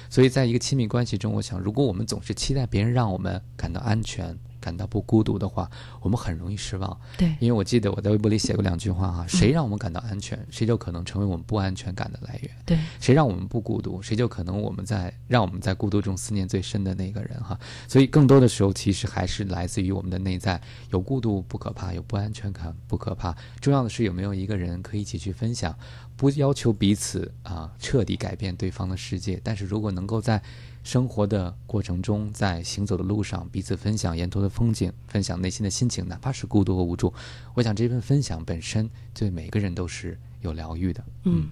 所以在一个亲密关系中，我想，如果我们总是期待别人让我们感到安全。感到不孤独的话，我们很容易失望。对，因为我记得我在微博里写过两句话哈：谁让我们感到安全，谁就可能成为我们不安全感的来源。对，谁让我们不孤独，谁就可能我们在让我们在孤独中思念最深的那个人哈。所以更多的时候，其实还是来自于我们的内在。有孤独不可怕，有不安全感不可怕，重要的是有没有一个人可以一起去分享。不要求彼此啊彻底改变对方的世界，但是如果能够在。生活的过程中，在行走的路上，彼此分享沿途的风景，分享内心的心情，哪怕是孤独和无助。我想这份分享本身对每个人都是有疗愈的。嗯，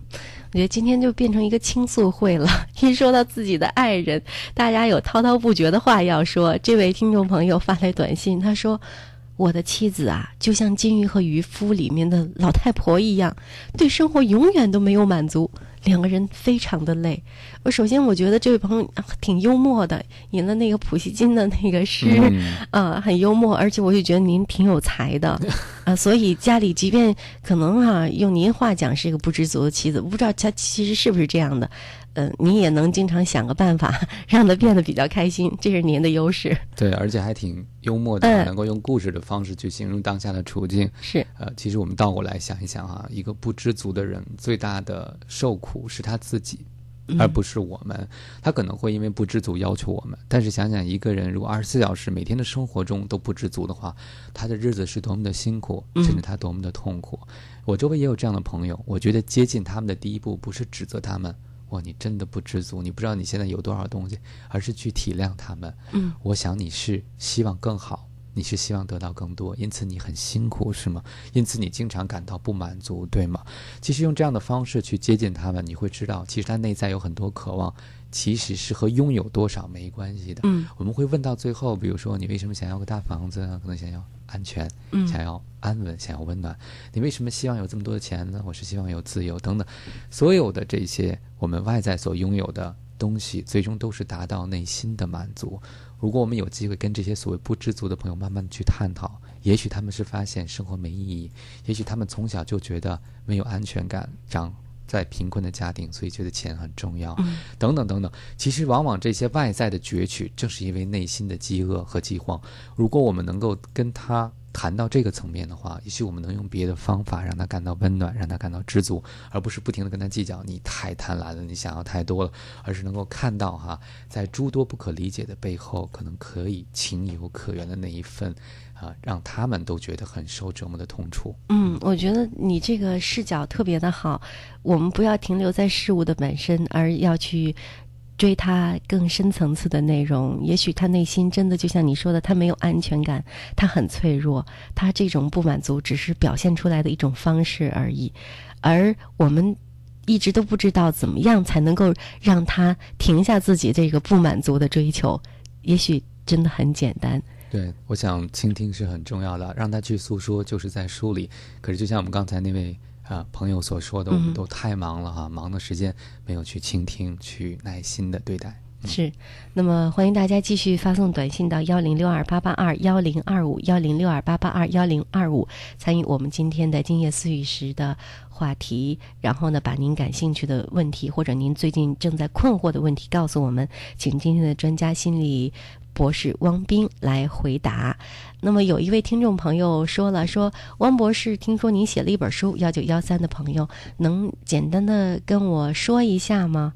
我觉得今天就变成一个倾诉会了。一说到自己的爱人，大家有滔滔不绝的话要说。这位听众朋友发来短信，他说：“我的妻子啊，就像《金鱼和渔夫》里面的老太婆一样，对生活永远都没有满足。”两个人非常的累。我首先我觉得这位朋友挺幽默的，引了那个普希金的那个诗，啊，很幽默，而且我就觉得您挺有才的，啊，所以家里即便可能哈用您话讲是一个不知足的妻子，我不知道他其实是不是这样的。嗯，你也能经常想个办法 让他变得比较开心，这是您的优势。对，而且还挺幽默的，能够用故事的方式去形容当下的处境。是，呃，其实我们倒过来想一想哈，一个不知足的人，最大的受苦是他自己，而不是我们。他可能会因为不知足要求我们，但是想想一个人如果二十四小时每天的生活中都不知足的话，他的日子是多么的辛苦，甚至他多么的痛苦。我周围也有这样的朋友，我觉得接近他们的第一步不是指责他们。哇，你真的不知足，你不知道你现在有多少东西，而是去体谅他们。嗯，我想你是希望更好，你是希望得到更多，因此你很辛苦，是吗？因此你经常感到不满足，对吗？其实用这样的方式去接近他们，你会知道，其实他内在有很多渴望。其实是和拥有多少没关系的。嗯，我们会问到最后，比如说你为什么想要个大房子呢？可能想要安全，想要安稳，想要温暖。你为什么希望有这么多的钱呢？我是希望有自由等等。所有的这些我们外在所拥有的东西，最终都是达到内心的满足。如果我们有机会跟这些所谓不知足的朋友慢慢去探讨，也许他们是发现生活没意义，也许他们从小就觉得没有安全感，长。在贫困的家庭，所以觉得钱很重要，等等等等。其实，往往这些外在的攫取，正是因为内心的饥饿和饥荒。如果我们能够跟他谈到这个层面的话，也许我们能用别的方法让他感到温暖，让他感到知足，而不是不停的跟他计较。你太贪婪了，你想要太多了，而是能够看到哈，在诸多不可理解的背后，可能可以情有可原的那一份。啊，让他们都觉得很受折磨的痛楚。嗯，我觉得你这个视角特别的好。我们不要停留在事物的本身，而要去追它更深层次的内容。也许他内心真的就像你说的，他没有安全感，他很脆弱，他这种不满足只是表现出来的一种方式而已。而我们一直都不知道怎么样才能够让他停下自己这个不满足的追求。也许真的很简单。对，我想倾听是很重要的，让他去诉说，就是在梳理。可是，就像我们刚才那位啊朋友所说的，我们都太忙了哈，忙的时间没有去倾听，去耐心的对待。是，那么欢迎大家继续发送短信到幺零六二八八二幺零二五幺零六二八八二幺零二五，参与我们今天的今夜思语时的话题。然后呢，把您感兴趣的问题或者您最近正在困惑的问题告诉我们，请今天的专家心理。博士汪斌来回答。那么有一位听众朋友说了：“说汪博士，听说您写了一本书，幺九幺三的朋友能简单的跟我说一下吗？”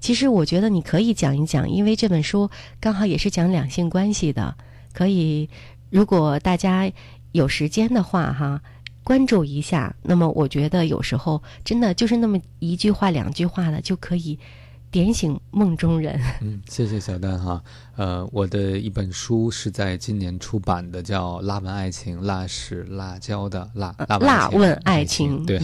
其实我觉得你可以讲一讲，因为这本书刚好也是讲两性关系的。可以，如果大家有时间的话，哈，关注一下。那么我觉得有时候真的就是那么一句话、两句话的就可以。点醒梦中人。嗯，谢谢小丹哈。呃，我的一本书是在今年出版的，叫《辣问爱情》，辣是辣椒的辣，辣问爱情。对，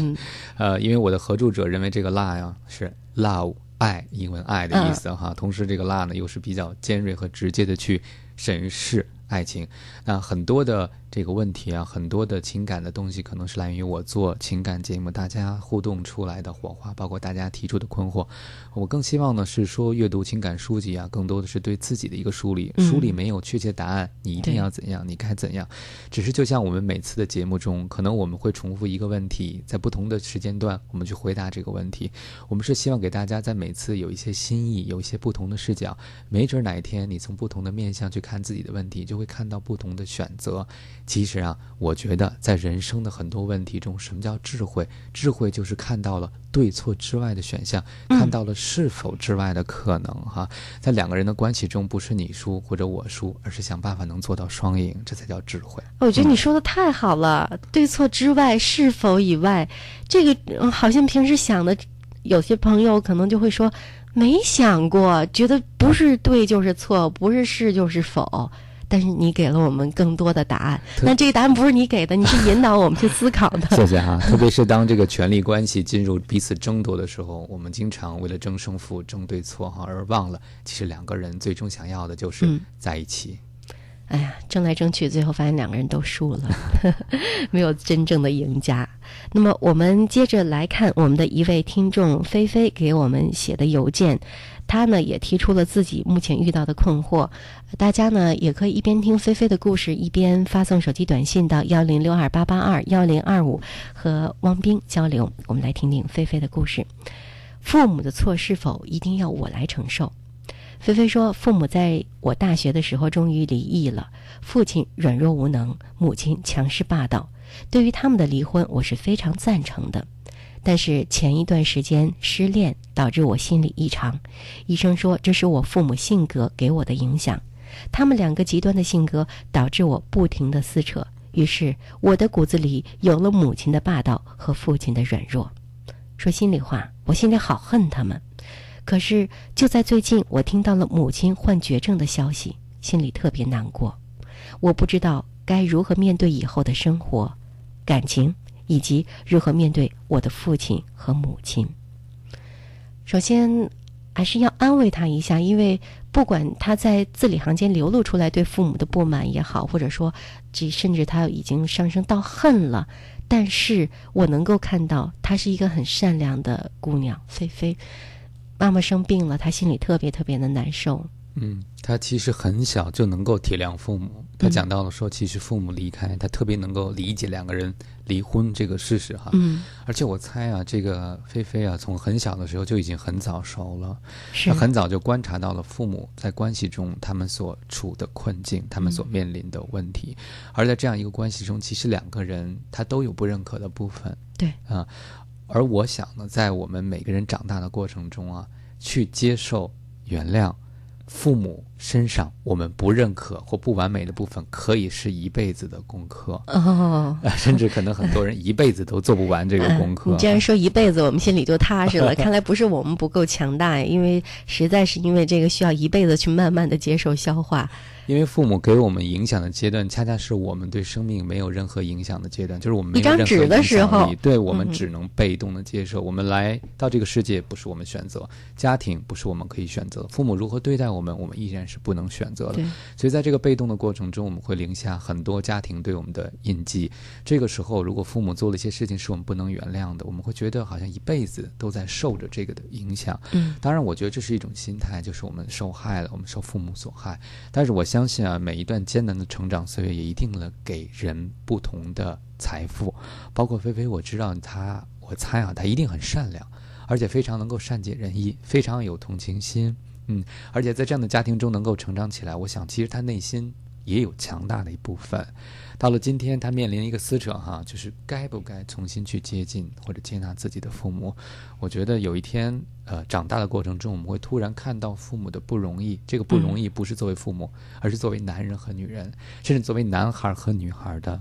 呃，因为我的合著者认为这个辣呀是 love 爱，英文爱的意思哈。同时，这个辣呢又是比较尖锐和直接的去审视爱情。那很多的。这个问题啊，很多的情感的东西，可能是来源于我做情感节目，大家互动出来的火花，包括大家提出的困惑。我更希望呢是说，阅读情感书籍啊，更多的是对自己的一个梳理。书里没有确切答案，你一定要怎样，你该怎样。只是就像我们每次的节目中，可能我们会重复一个问题，在不同的时间段，我们去回答这个问题。我们是希望给大家在每次有一些新意，有一些不同的视角。没准哪一天你从不同的面向去看自己的问题，就会看到不同的选择。其实啊，我觉得在人生的很多问题中，什么叫智慧？智慧就是看到了对错之外的选项，看到了是否之外的可能。哈，在两个人的关系中，不是你输或者我输，而是想办法能做到双赢，这才叫智慧。我觉得你说的太好了，对错之外，是否以外，这个好像平时想的，有些朋友可能就会说没想过，觉得不是对就是错，不是是就是否。但是你给了我们更多的答案，那这个答案不是你给的，你是引导我们去思考的。谢谢哈，特别是当这个权力关系进入彼此争夺的时候，我们经常为了争胜负、争对错哈，而忘了其实两个人最终想要的就是在一起。哎呀，争来争去，最后发现两个人都输了，没有真正的赢家。那么我们接着来看我们的一位听众菲菲给我们写的邮件。他呢也提出了自己目前遇到的困惑，大家呢也可以一边听菲菲的故事，一边发送手机短信到幺零六二八八二幺零二五和汪冰交流。我们来听听菲菲的故事。父母的错是否一定要我来承受？菲菲说，父母在我大学的时候终于离异了，父亲软弱无能，母亲强势霸道。对于他们的离婚，我是非常赞成的。但是前一段时间失恋导致我心理异常，医生说这是我父母性格给我的影响，他们两个极端的性格导致我不停的撕扯，于是我的骨子里有了母亲的霸道和父亲的软弱。说心里话，我心里好恨他们。可是就在最近，我听到了母亲患绝症的消息，心里特别难过。我不知道该如何面对以后的生活、感情。以及如何面对我的父亲和母亲。首先，还是要安慰他一下，因为不管他在字里行间流露出来对父母的不满也好，或者说这甚至他已经上升到恨了，但是我能够看到她是一个很善良的姑娘。菲菲，妈妈生病了，她心里特别特别的难受。嗯，她其实很小就能够体谅父母。她讲到了说，其实父母离开她，特别能够理解两个人离婚这个事实哈。嗯，而且我猜啊，这个菲菲啊，从很小的时候就已经很早熟了，是很早就观察到了父母在关系中他们所处的困境，他们所面临的问题。而在这样一个关系中，其实两个人他都有不认可的部分。对啊，而我想呢，在我们每个人长大的过程中啊，去接受、原谅。父母身上我们不认可或不完美的部分，可以是一辈子的功课哦，甚至可能很多人一辈子都做不完这个 功课。你既然说一辈子，我们心里就踏实了。看来不是我们不够强大，因为实在是因为这个需要一辈子去慢慢的接受消化。因为父母给我们影响的阶段，恰恰是我们对生命没有任何影响的阶段，就是我们没有任何影响力，对我们只能被动的接受。我们来到这个世界不是我们选择，家庭不是我们可以选择，父母如何对待我们，我们依然是不能选择的。所以在这个被动的过程中，我们会留下很多家庭对我们的印记。这个时候，如果父母做了一些事情是我们不能原谅的，我们会觉得好像一辈子都在受着这个的影响。嗯，当然，我觉得这是一种心态，就是我们受害了，我们受父母所害。但是我相。相信啊，每一段艰难的成长岁月也一定了给人不同的财富。包括菲菲，我知道她，我猜啊，她一定很善良，而且非常能够善解人意，非常有同情心。嗯，而且在这样的家庭中能够成长起来，我想其实他内心也有强大的一部分。到了今天，他面临一个撕扯哈，就是该不该重新去接近或者接纳自己的父母。我觉得有一天。呃，长大的过程中，我们会突然看到父母的不容易。这个不容易不是作为父母，而是作为男人和女人，甚至作为男孩和女孩的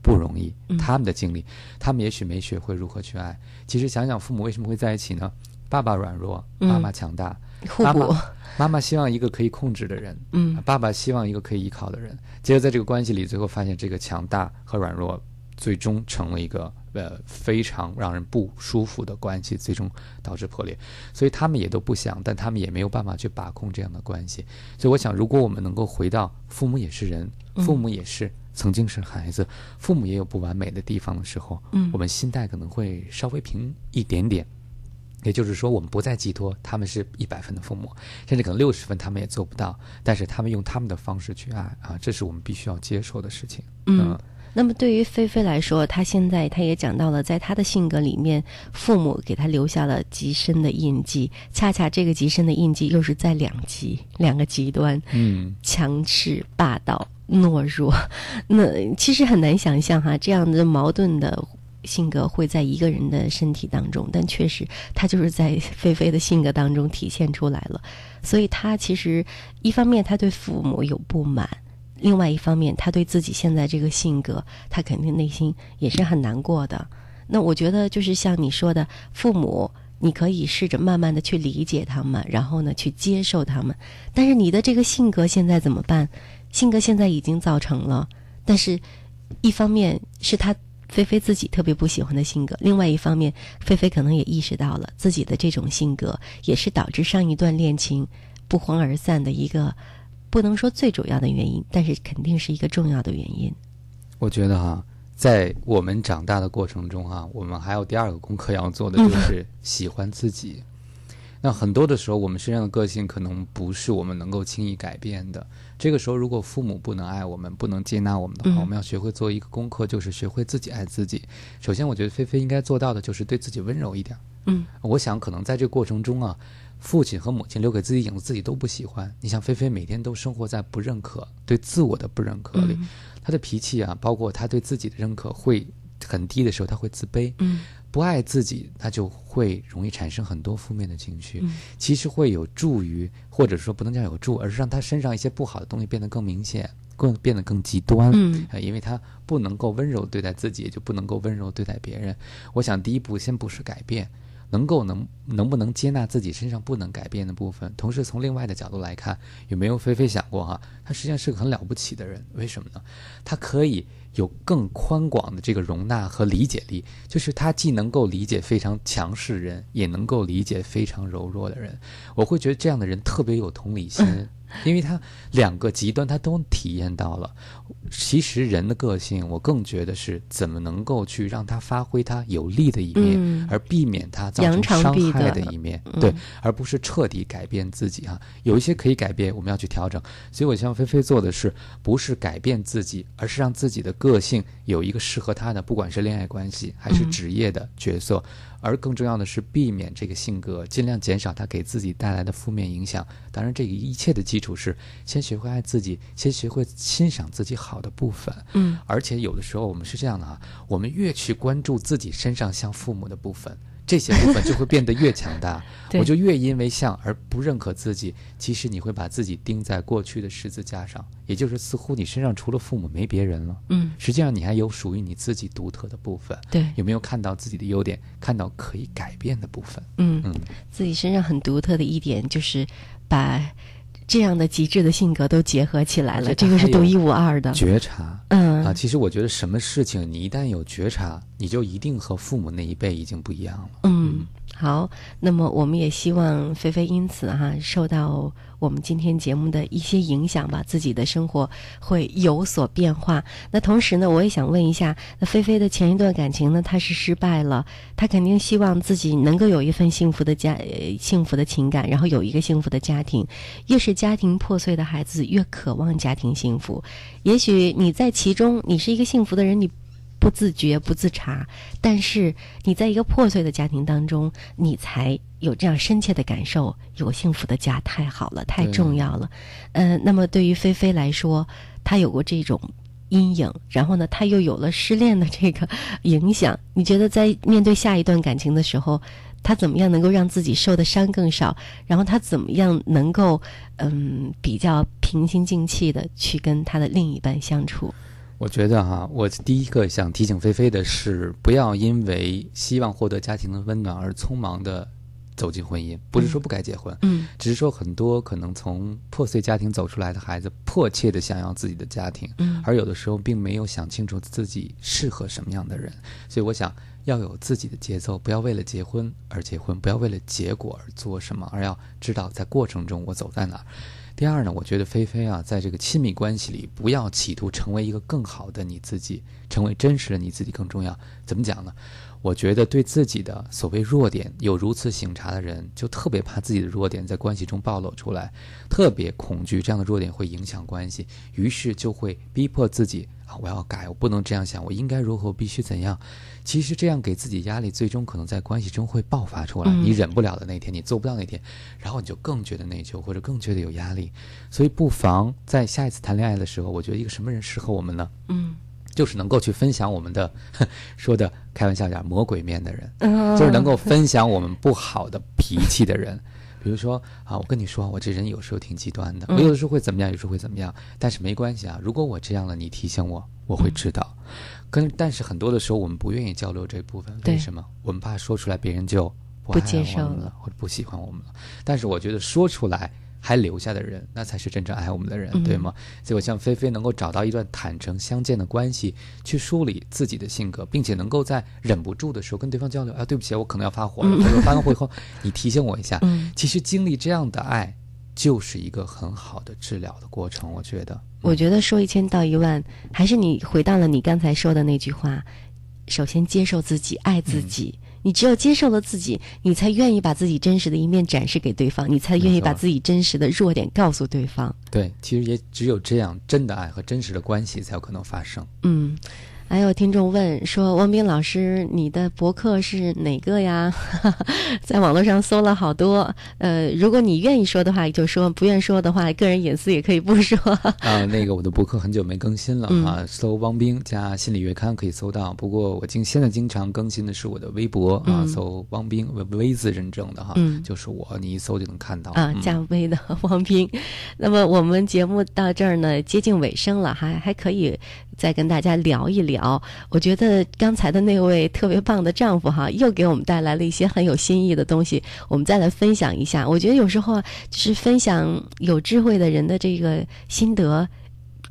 不容易。他们的经历，他们也许没学会如何去爱。其实想想，父母为什么会在一起呢？爸爸软弱，嗯妈妈强大，互补妈妈妈妈希望一个可以控制的人，嗯爸爸希望一个可以依靠的人。结果在这个关系里，最后发现这个强大和软弱最终成了一个呃非常让人不舒服的关系，最终导致破裂。所以他们也都不想，但他们也没有办法去把控这样的关系。所以我想，如果我们能够回到父母也是人，嗯父母也是。曾经是孩子，父母也有不完美的地方的时候，嗯我们心态可能会稍微平一点点。也就是说，我们不再寄托他们是一百分的父母，甚至可能六十分他们也做不到，但是他们用他们的方式去爱啊，这是我们必须要接受的事情。嗯，那么对于菲菲来说，她现在她也讲到了，在她的性格里面，父母给她留下了极深的印记，恰恰这个极深的印记又是在两极两个极端，嗯，强势霸道。懦弱，那其实很难想象哈，这样的矛盾的性格会在一个人的身体当中，但确实他就是在菲菲的性格当中体现出来了。所以他其实一方面他对父母有不满，另外一方面他对自己现在这个性格，他肯定内心也是很难过的。那我觉得就是像你说的，父母。你可以试着慢慢的去理解他们，然后呢去接受他们。但是你的这个性格现在怎么办？性格现在已经造成了，但是，一方面是他 菲菲自己特别不喜欢的性格，另外一方面，菲菲可能也意识到了自己的这种性格也是导致上一段恋情不欢而散的一个，不能说最主要的原因，但是肯定是一个重要的原因。我觉得哈，在我们长大的过程中哈，我们还有第二个功课要做的，就是喜欢自己。那很多的时候，我们身上的个性可能不是我们能够轻易改变的。这个时候，如果父母不能爱我们，不能接纳我们的话，嗯我们要学会做一个功课，就是学会自己爱自己。首先，我觉得菲菲应该做到的就是对自己温柔一点。嗯，我想可能在这个过程中啊，父亲和母亲留给自己影子，自己都不喜欢。你像菲菲每天都生活在不认可、对自我的不认可里，嗯她的脾气啊，包括她对自己的认可会很低的时候，她会自卑。嗯。不爱自己，他就会容易产生很多负面的情绪。嗯其实会有助于，或者说不能叫有助，而是让他身上一些不好的东西变得更明显，更变得更极端。嗯呃因为他不能够温柔对待自己，也就不能够温柔对待别人。我想第一步先不是改变，能够能能不能接纳自己身上不能改变的部分，同时从另外的角度来看，有没有菲菲想过哈？他实际上是个很了不起的人，为什么呢？他可以。有更宽广的这个容纳和理解力，就是他既能够理解非常强势人，也能够理解非常柔弱的人。我会觉得这样的人特别有同理心，因为他两个极端他都体验到了。其实人的个性，我更觉得是怎么能够去让他发挥他有利的一面，嗯而避免他造成伤害的一面，嗯对，而不是彻底改变自己哈、有一些可以改变，我们要去调整。所以我希望菲菲做的是，不是改变自己，而是让自己的个性有一个适合他的，不管是恋爱关系还是嗯职业的角色。而更重要的是，避免这个性格，尽量减少他给自己带来的负面影响。当然，这个一切的基础是先学会爱自己，先学会欣赏自己好的部分。嗯，而且有的时候我们是这样的啊，我们越去关注自己身上像父母的部分。这些部分就会变得越强大，我就越因为像而不认可自己。其实你会把自己钉在过去的十字架上，也就是似乎你身上除了父母没别人了。嗯实际上你还有属于你自己独特的部分。对有没有看到自己的优点，看到可以改变的部分？嗯嗯，自己身上很独特的一点就是把这样的极致的性格都结合起来了，这个是独一无二的。觉察，嗯啊，其实我觉得什么事情你一旦有觉察，你就一定和父母那一辈已经不一样了。嗯，好，那么我们也希望菲菲因此哈受到我们今天节目的一些影响吧，自己的生活会有所变化。那同时呢，我也想问一下，那菲菲的前一段感情呢，她是失败了，她肯定希望自己能够有一份幸福的家、幸福的情感，然后有一个幸福的家庭。越是家庭破碎的孩子，越渴望家庭幸福。也许你在其中，你是一个幸福的人，你。不自觉、不自察，但是你在一个破碎的家庭当中，你才有这样深切的感受，有幸福的家太好了，太重要了。呃，那么对于菲菲来说，她有过这种阴影，然后呢，她又有了失恋的这个影响。你觉得在面对下一段感情的时候，她怎么样能够让自己受的伤更少？然后她怎么样能够嗯比较平心静气的去跟她的另一半相处？我觉得哈，我第一个想提醒菲菲的是，不要因为希望获得家庭的温暖而匆忙的走进婚姻，不是说不该结婚，嗯，只是说很多可能从破碎家庭走出来的孩子，迫切的想要自己的家庭，嗯而有的时候并没有想清楚自己适合什么样的人，所以我想要有自己的节奏，不要为了结婚而结婚，不要为了结果而做什么，而要知道在过程中我走在哪儿。第二呢，我觉得菲菲啊，在这个亲密关系里，不要企图成为一个更好的你自己，成为真实的你自己更重要。怎么讲呢？我觉得对自己的所谓弱点有如此醒察的人，就特别怕自己的弱点在关系中暴露出来，特别恐惧这样的弱点会影响关系，于是就会逼迫自己啊，我要改，我不能这样想，我应该如何，我必须怎样。其实这样给自己压力，最终可能在关系中会爆发出来。嗯你忍不了的那天，你做不到那天，然后你就更觉得内疚，或者更觉得有压力。所以不妨在下一次谈恋爱的时候，我觉得一个什么人适合我们呢？嗯，就是能够去分享我们的，说的开玩笑点魔鬼面的人，嗯就是能够分享我们不好的脾气的人。比如说啊，我跟你说，我这人有时候挺极端的，我嗯有的时候会怎么样，有时候会怎么样，但是没关系啊。如果我这样了，你提醒我，我会知道。跟但是很多的时候，我们不愿意交流这部分，为什么？我们怕说出来别人就不爱不接受我们了，或者不喜欢我们了。但是我觉得说出来还留下的人，那才是真正爱我们的人，嗯对吗？所以我希望菲菲能够找到一段坦诚相见的关系，去梳理自己的性格，并且能够在忍不住的时候跟对方交流。啊，对不起，我可能要发火了，嗯或者发完火以后，你提醒我一下。嗯其实经历这样的爱，就是一个很好的治疗的过程，我觉得。我觉得说一千道一万，还是你回到了你刚才说的那句话：首先接受自己，爱自己。你只有接受了自己，你才愿意把自己真实的一面展示给对方，你才愿意把自己真实的弱点告诉对方。对，其实也只有这样，真的爱和真实的关系才有可能发生。嗯，还有听众问说：“汪斌老师，你的博客是哪个呀？” 在网络上搜了好多，呃，如果你愿意说的话就说，不愿说的话，个人隐私也可以不说。啊，那个我的博客很久没更新了、嗯啊，搜汪冰加心理月刊可以搜到。不过我经现在经常更新的是我的微博啊，嗯搜汪冰 V 字认证的哈，嗯就是我，你一搜就能看到啊，嗯加微的 汪斌。那么我们节目到这儿呢，接近尾声了，还还可以再跟大家聊一聊。我觉得刚才的那位特别棒的丈夫哈，又给我们带来了一些很有新意的东西，我们再来分享一下。我觉得有时候啊，就是分享有智慧的人的这个心得。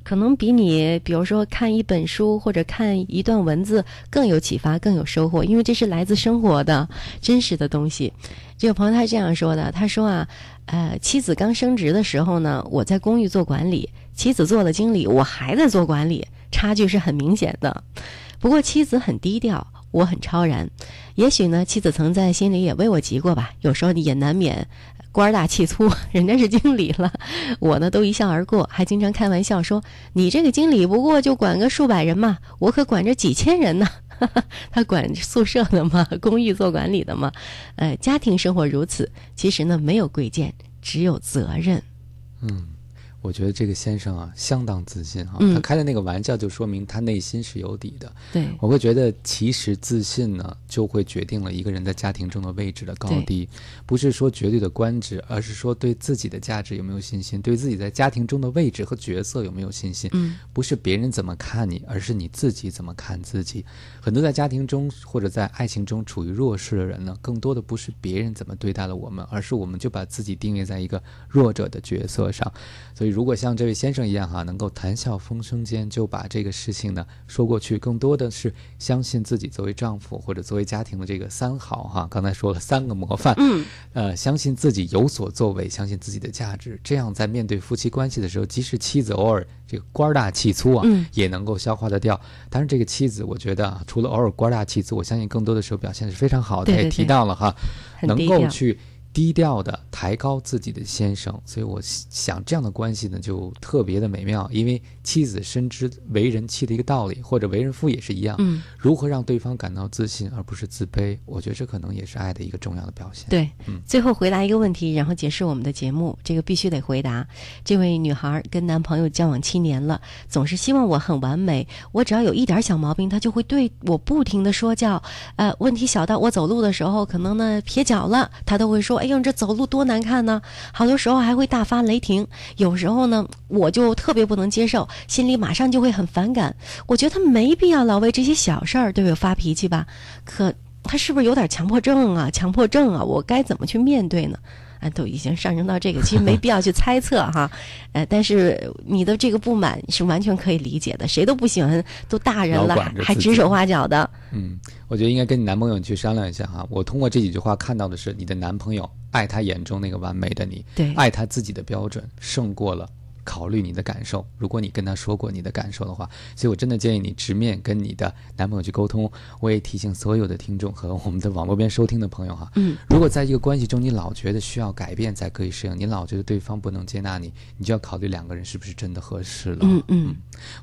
可能比你，比如说看一本书或者看一段文字更有启发、更有收获，因为这是来自生活的真实的东西。这个朋友他是这样说的：“他说啊，呃，妻子刚升职的时候呢，我在公寓做管理，妻子做了经理，我还在做管理，差距是很明显的。不过妻子很低调，我很超然。也许呢，妻子曾在心里也为我急过吧，有时候也难免官大气粗，人家是经理了，我呢都一笑而过，还经常开玩笑说：“你这个经理不过就管个数百人嘛，我可管着几千人呢。”他管宿舍的嘛，公寓做管理的嘛，呃，家庭生活如此，其实呢没有贵贱，只有责任。嗯，我觉得这个先生啊，相当自信哈、嗯他开的那个玩笑就说明他内心是有底的。对我会觉得其实自信呢，就会决定了一个人在家庭中的位置的高低，不是说绝对的官职，而是说对自己的价值有没有信心，对自己在家庭中的位置和角色有没有信心。嗯，不是别人怎么看你，而是你自己怎么看自己。很多在家庭中或者在爱情中处于弱势的人呢，更多的不是别人怎么对待了我们，而是我们就把自己定位在一个弱者的角色上。所以，如果像这位先生一样哈，能够谈笑风生间就把这个事情呢说过去，更多的是相信自己作为丈夫或者作为家庭的这个三好哈。刚才说了三个模范，嗯，呃，相信自己有所作为，相信自己的价值，这样在面对夫妻关系的时候，即使妻子偶尔这个官大气粗啊，嗯也能够消化得掉。当然，这个妻子我觉得啊，除了偶尔官大气粗，我相信更多的时候表现是非常好的。他也提到了哈，能够去。低调的抬高自己的先生，所以我想这样的关系呢就特别的美妙，因为妻子深知为人妻的一个道理，或者为人夫也是一样，嗯，如何让对方感到自信而不是自卑，我觉得这可能也是爱的一个重要的表现。对，嗯最后回答一个问题，然后结束我们的节目。这个必须得回答。这位女孩跟男朋友交往七年了，总是希望我很完美，我只要有一点小毛病，她就会对我不停的说教。呃，问题小到我走路的时候可能呢撇脚了，她都会说：“哎呦，你这走路多难看呢！”好多时候还会大发雷霆。有时候呢，我就特别不能接受，心里马上就会很反感。我觉得他没必要老为这些小事儿对我发脾气吧。可他是不是有点强迫症啊？强迫症啊？我该怎么去面对呢？啊，都已经上升到这个，其实没必要去猜测哈。呃，但是你的这个不满是完全可以理解的，谁都不喜欢，都大人了还指手画脚的。嗯，我觉得应该跟你男朋友去商量一下哈。我通过这几句话看到的是，你的男朋友爱他眼中那个完美的你，对，爱他自己的标准胜过了。考虑你的感受，如果你跟他说过你的感受的话，所以我真的建议你直面跟你的男朋友去沟通。我也提醒所有的听众和我们的网络边收听的朋友哈，嗯，如果在一个关系中你老觉得需要改变才可以适应，你老觉得对方不能接纳你，你就要考虑两个人是不是真的合适了。嗯嗯，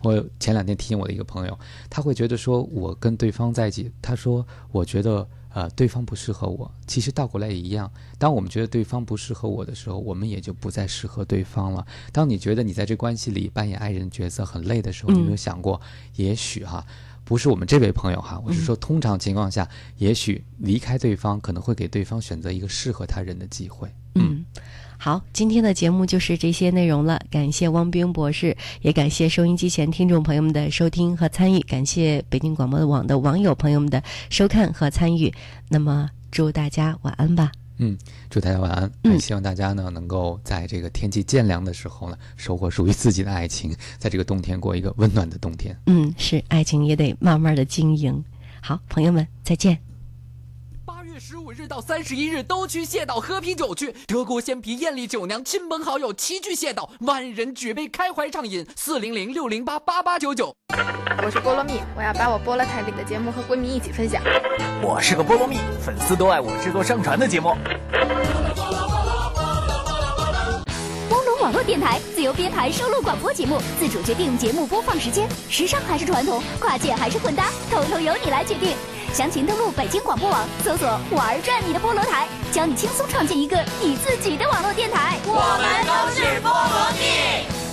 我前两天提醒我的一个朋友，他会觉得说我跟对方在一起，他说我觉得。呃，对方不适合我，其实倒过来也一样。当我们觉得对方不适合我的时候，我们也就不再适合对方了。当你觉得你在这关系里扮演爱人角色很累的时候，你有没有想过，也许哈，不是我们这位朋友哈，我是说通常情况下，也许离开对方可能会给对方选择一个适合他人的机会。嗯。好，今天的节目就是这些内容了。感谢汪冰博士，也感谢收音机前听众朋友们的收听和参与，感谢北京广播网的网友朋友们的收看和参与。那么，祝大家晚安吧。嗯，祝大家晚安。嗯，希望大家呢能够在这个天气渐凉的时候呢，收获属于自己的爱情，在这个冬天过一个温暖的冬天。嗯，是，爱情也得慢慢的经营。好，朋友们，再见。十五日到三十一日都去谢岛喝啤酒去，德国鲜啤、艳丽酒娘、亲朋好友齐聚谢岛，万人举杯开怀畅饮。四零零六零八八八九九。我是菠萝蜜，我要把我菠萝台里的节目和闺蜜一起分享。我是个菠萝蜜，粉丝都爱我制作上传的节目。网络电台自由编排收录广播节目，自主决定节目播放时间，时尚还是传统，跨界还是混搭，统统由你来决定。详情登录北京广播网，搜索“玩转你的菠萝台”，教你轻松创建一个你自己的网络电台。我们都是菠萝蜜。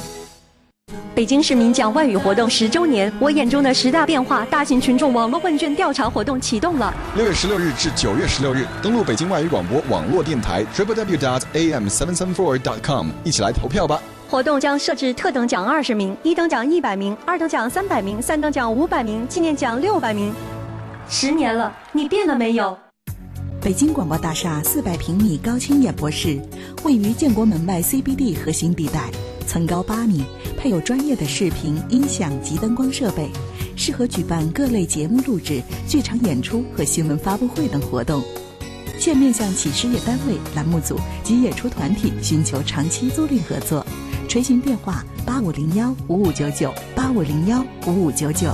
北京市民讲外语活动十周年，我眼中的十大变化大型群众网络问卷调查活动启动了。六月十六日至九月十六日，登录北京外语广播网络电台 www.am774.com，一起来投票吧。活动将设置特等奖二十名，一等奖一百名，二等奖三百名，三等奖五百名，纪念奖六百名。十年了，你变了没有？北京广播大厦四百平米高清演播室，位于建国门外 CBD 核心地带，层高八米，配有专业的视频、音响及灯光设备，适合举办各类节目录制、剧场演出和新闻发布会等活动。现面向企事业单位、栏目组及演出团体寻求长期租赁合作，垂询电话：八五零幺五五九九八五零幺五五九九。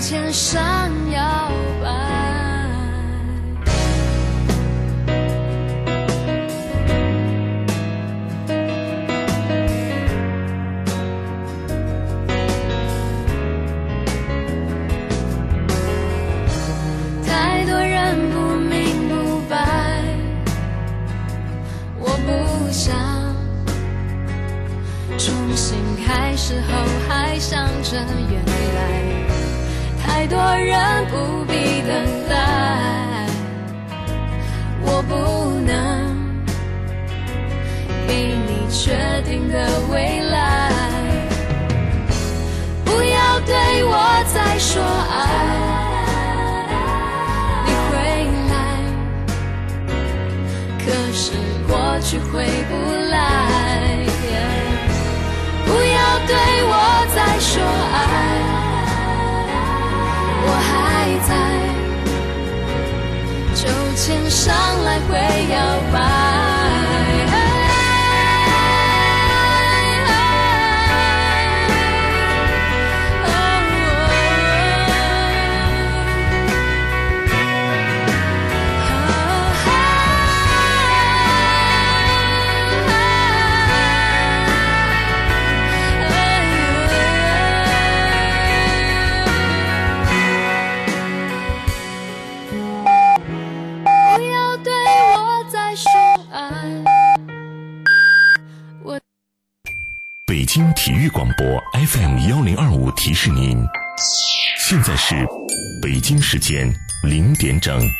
前闪耀时间零点整。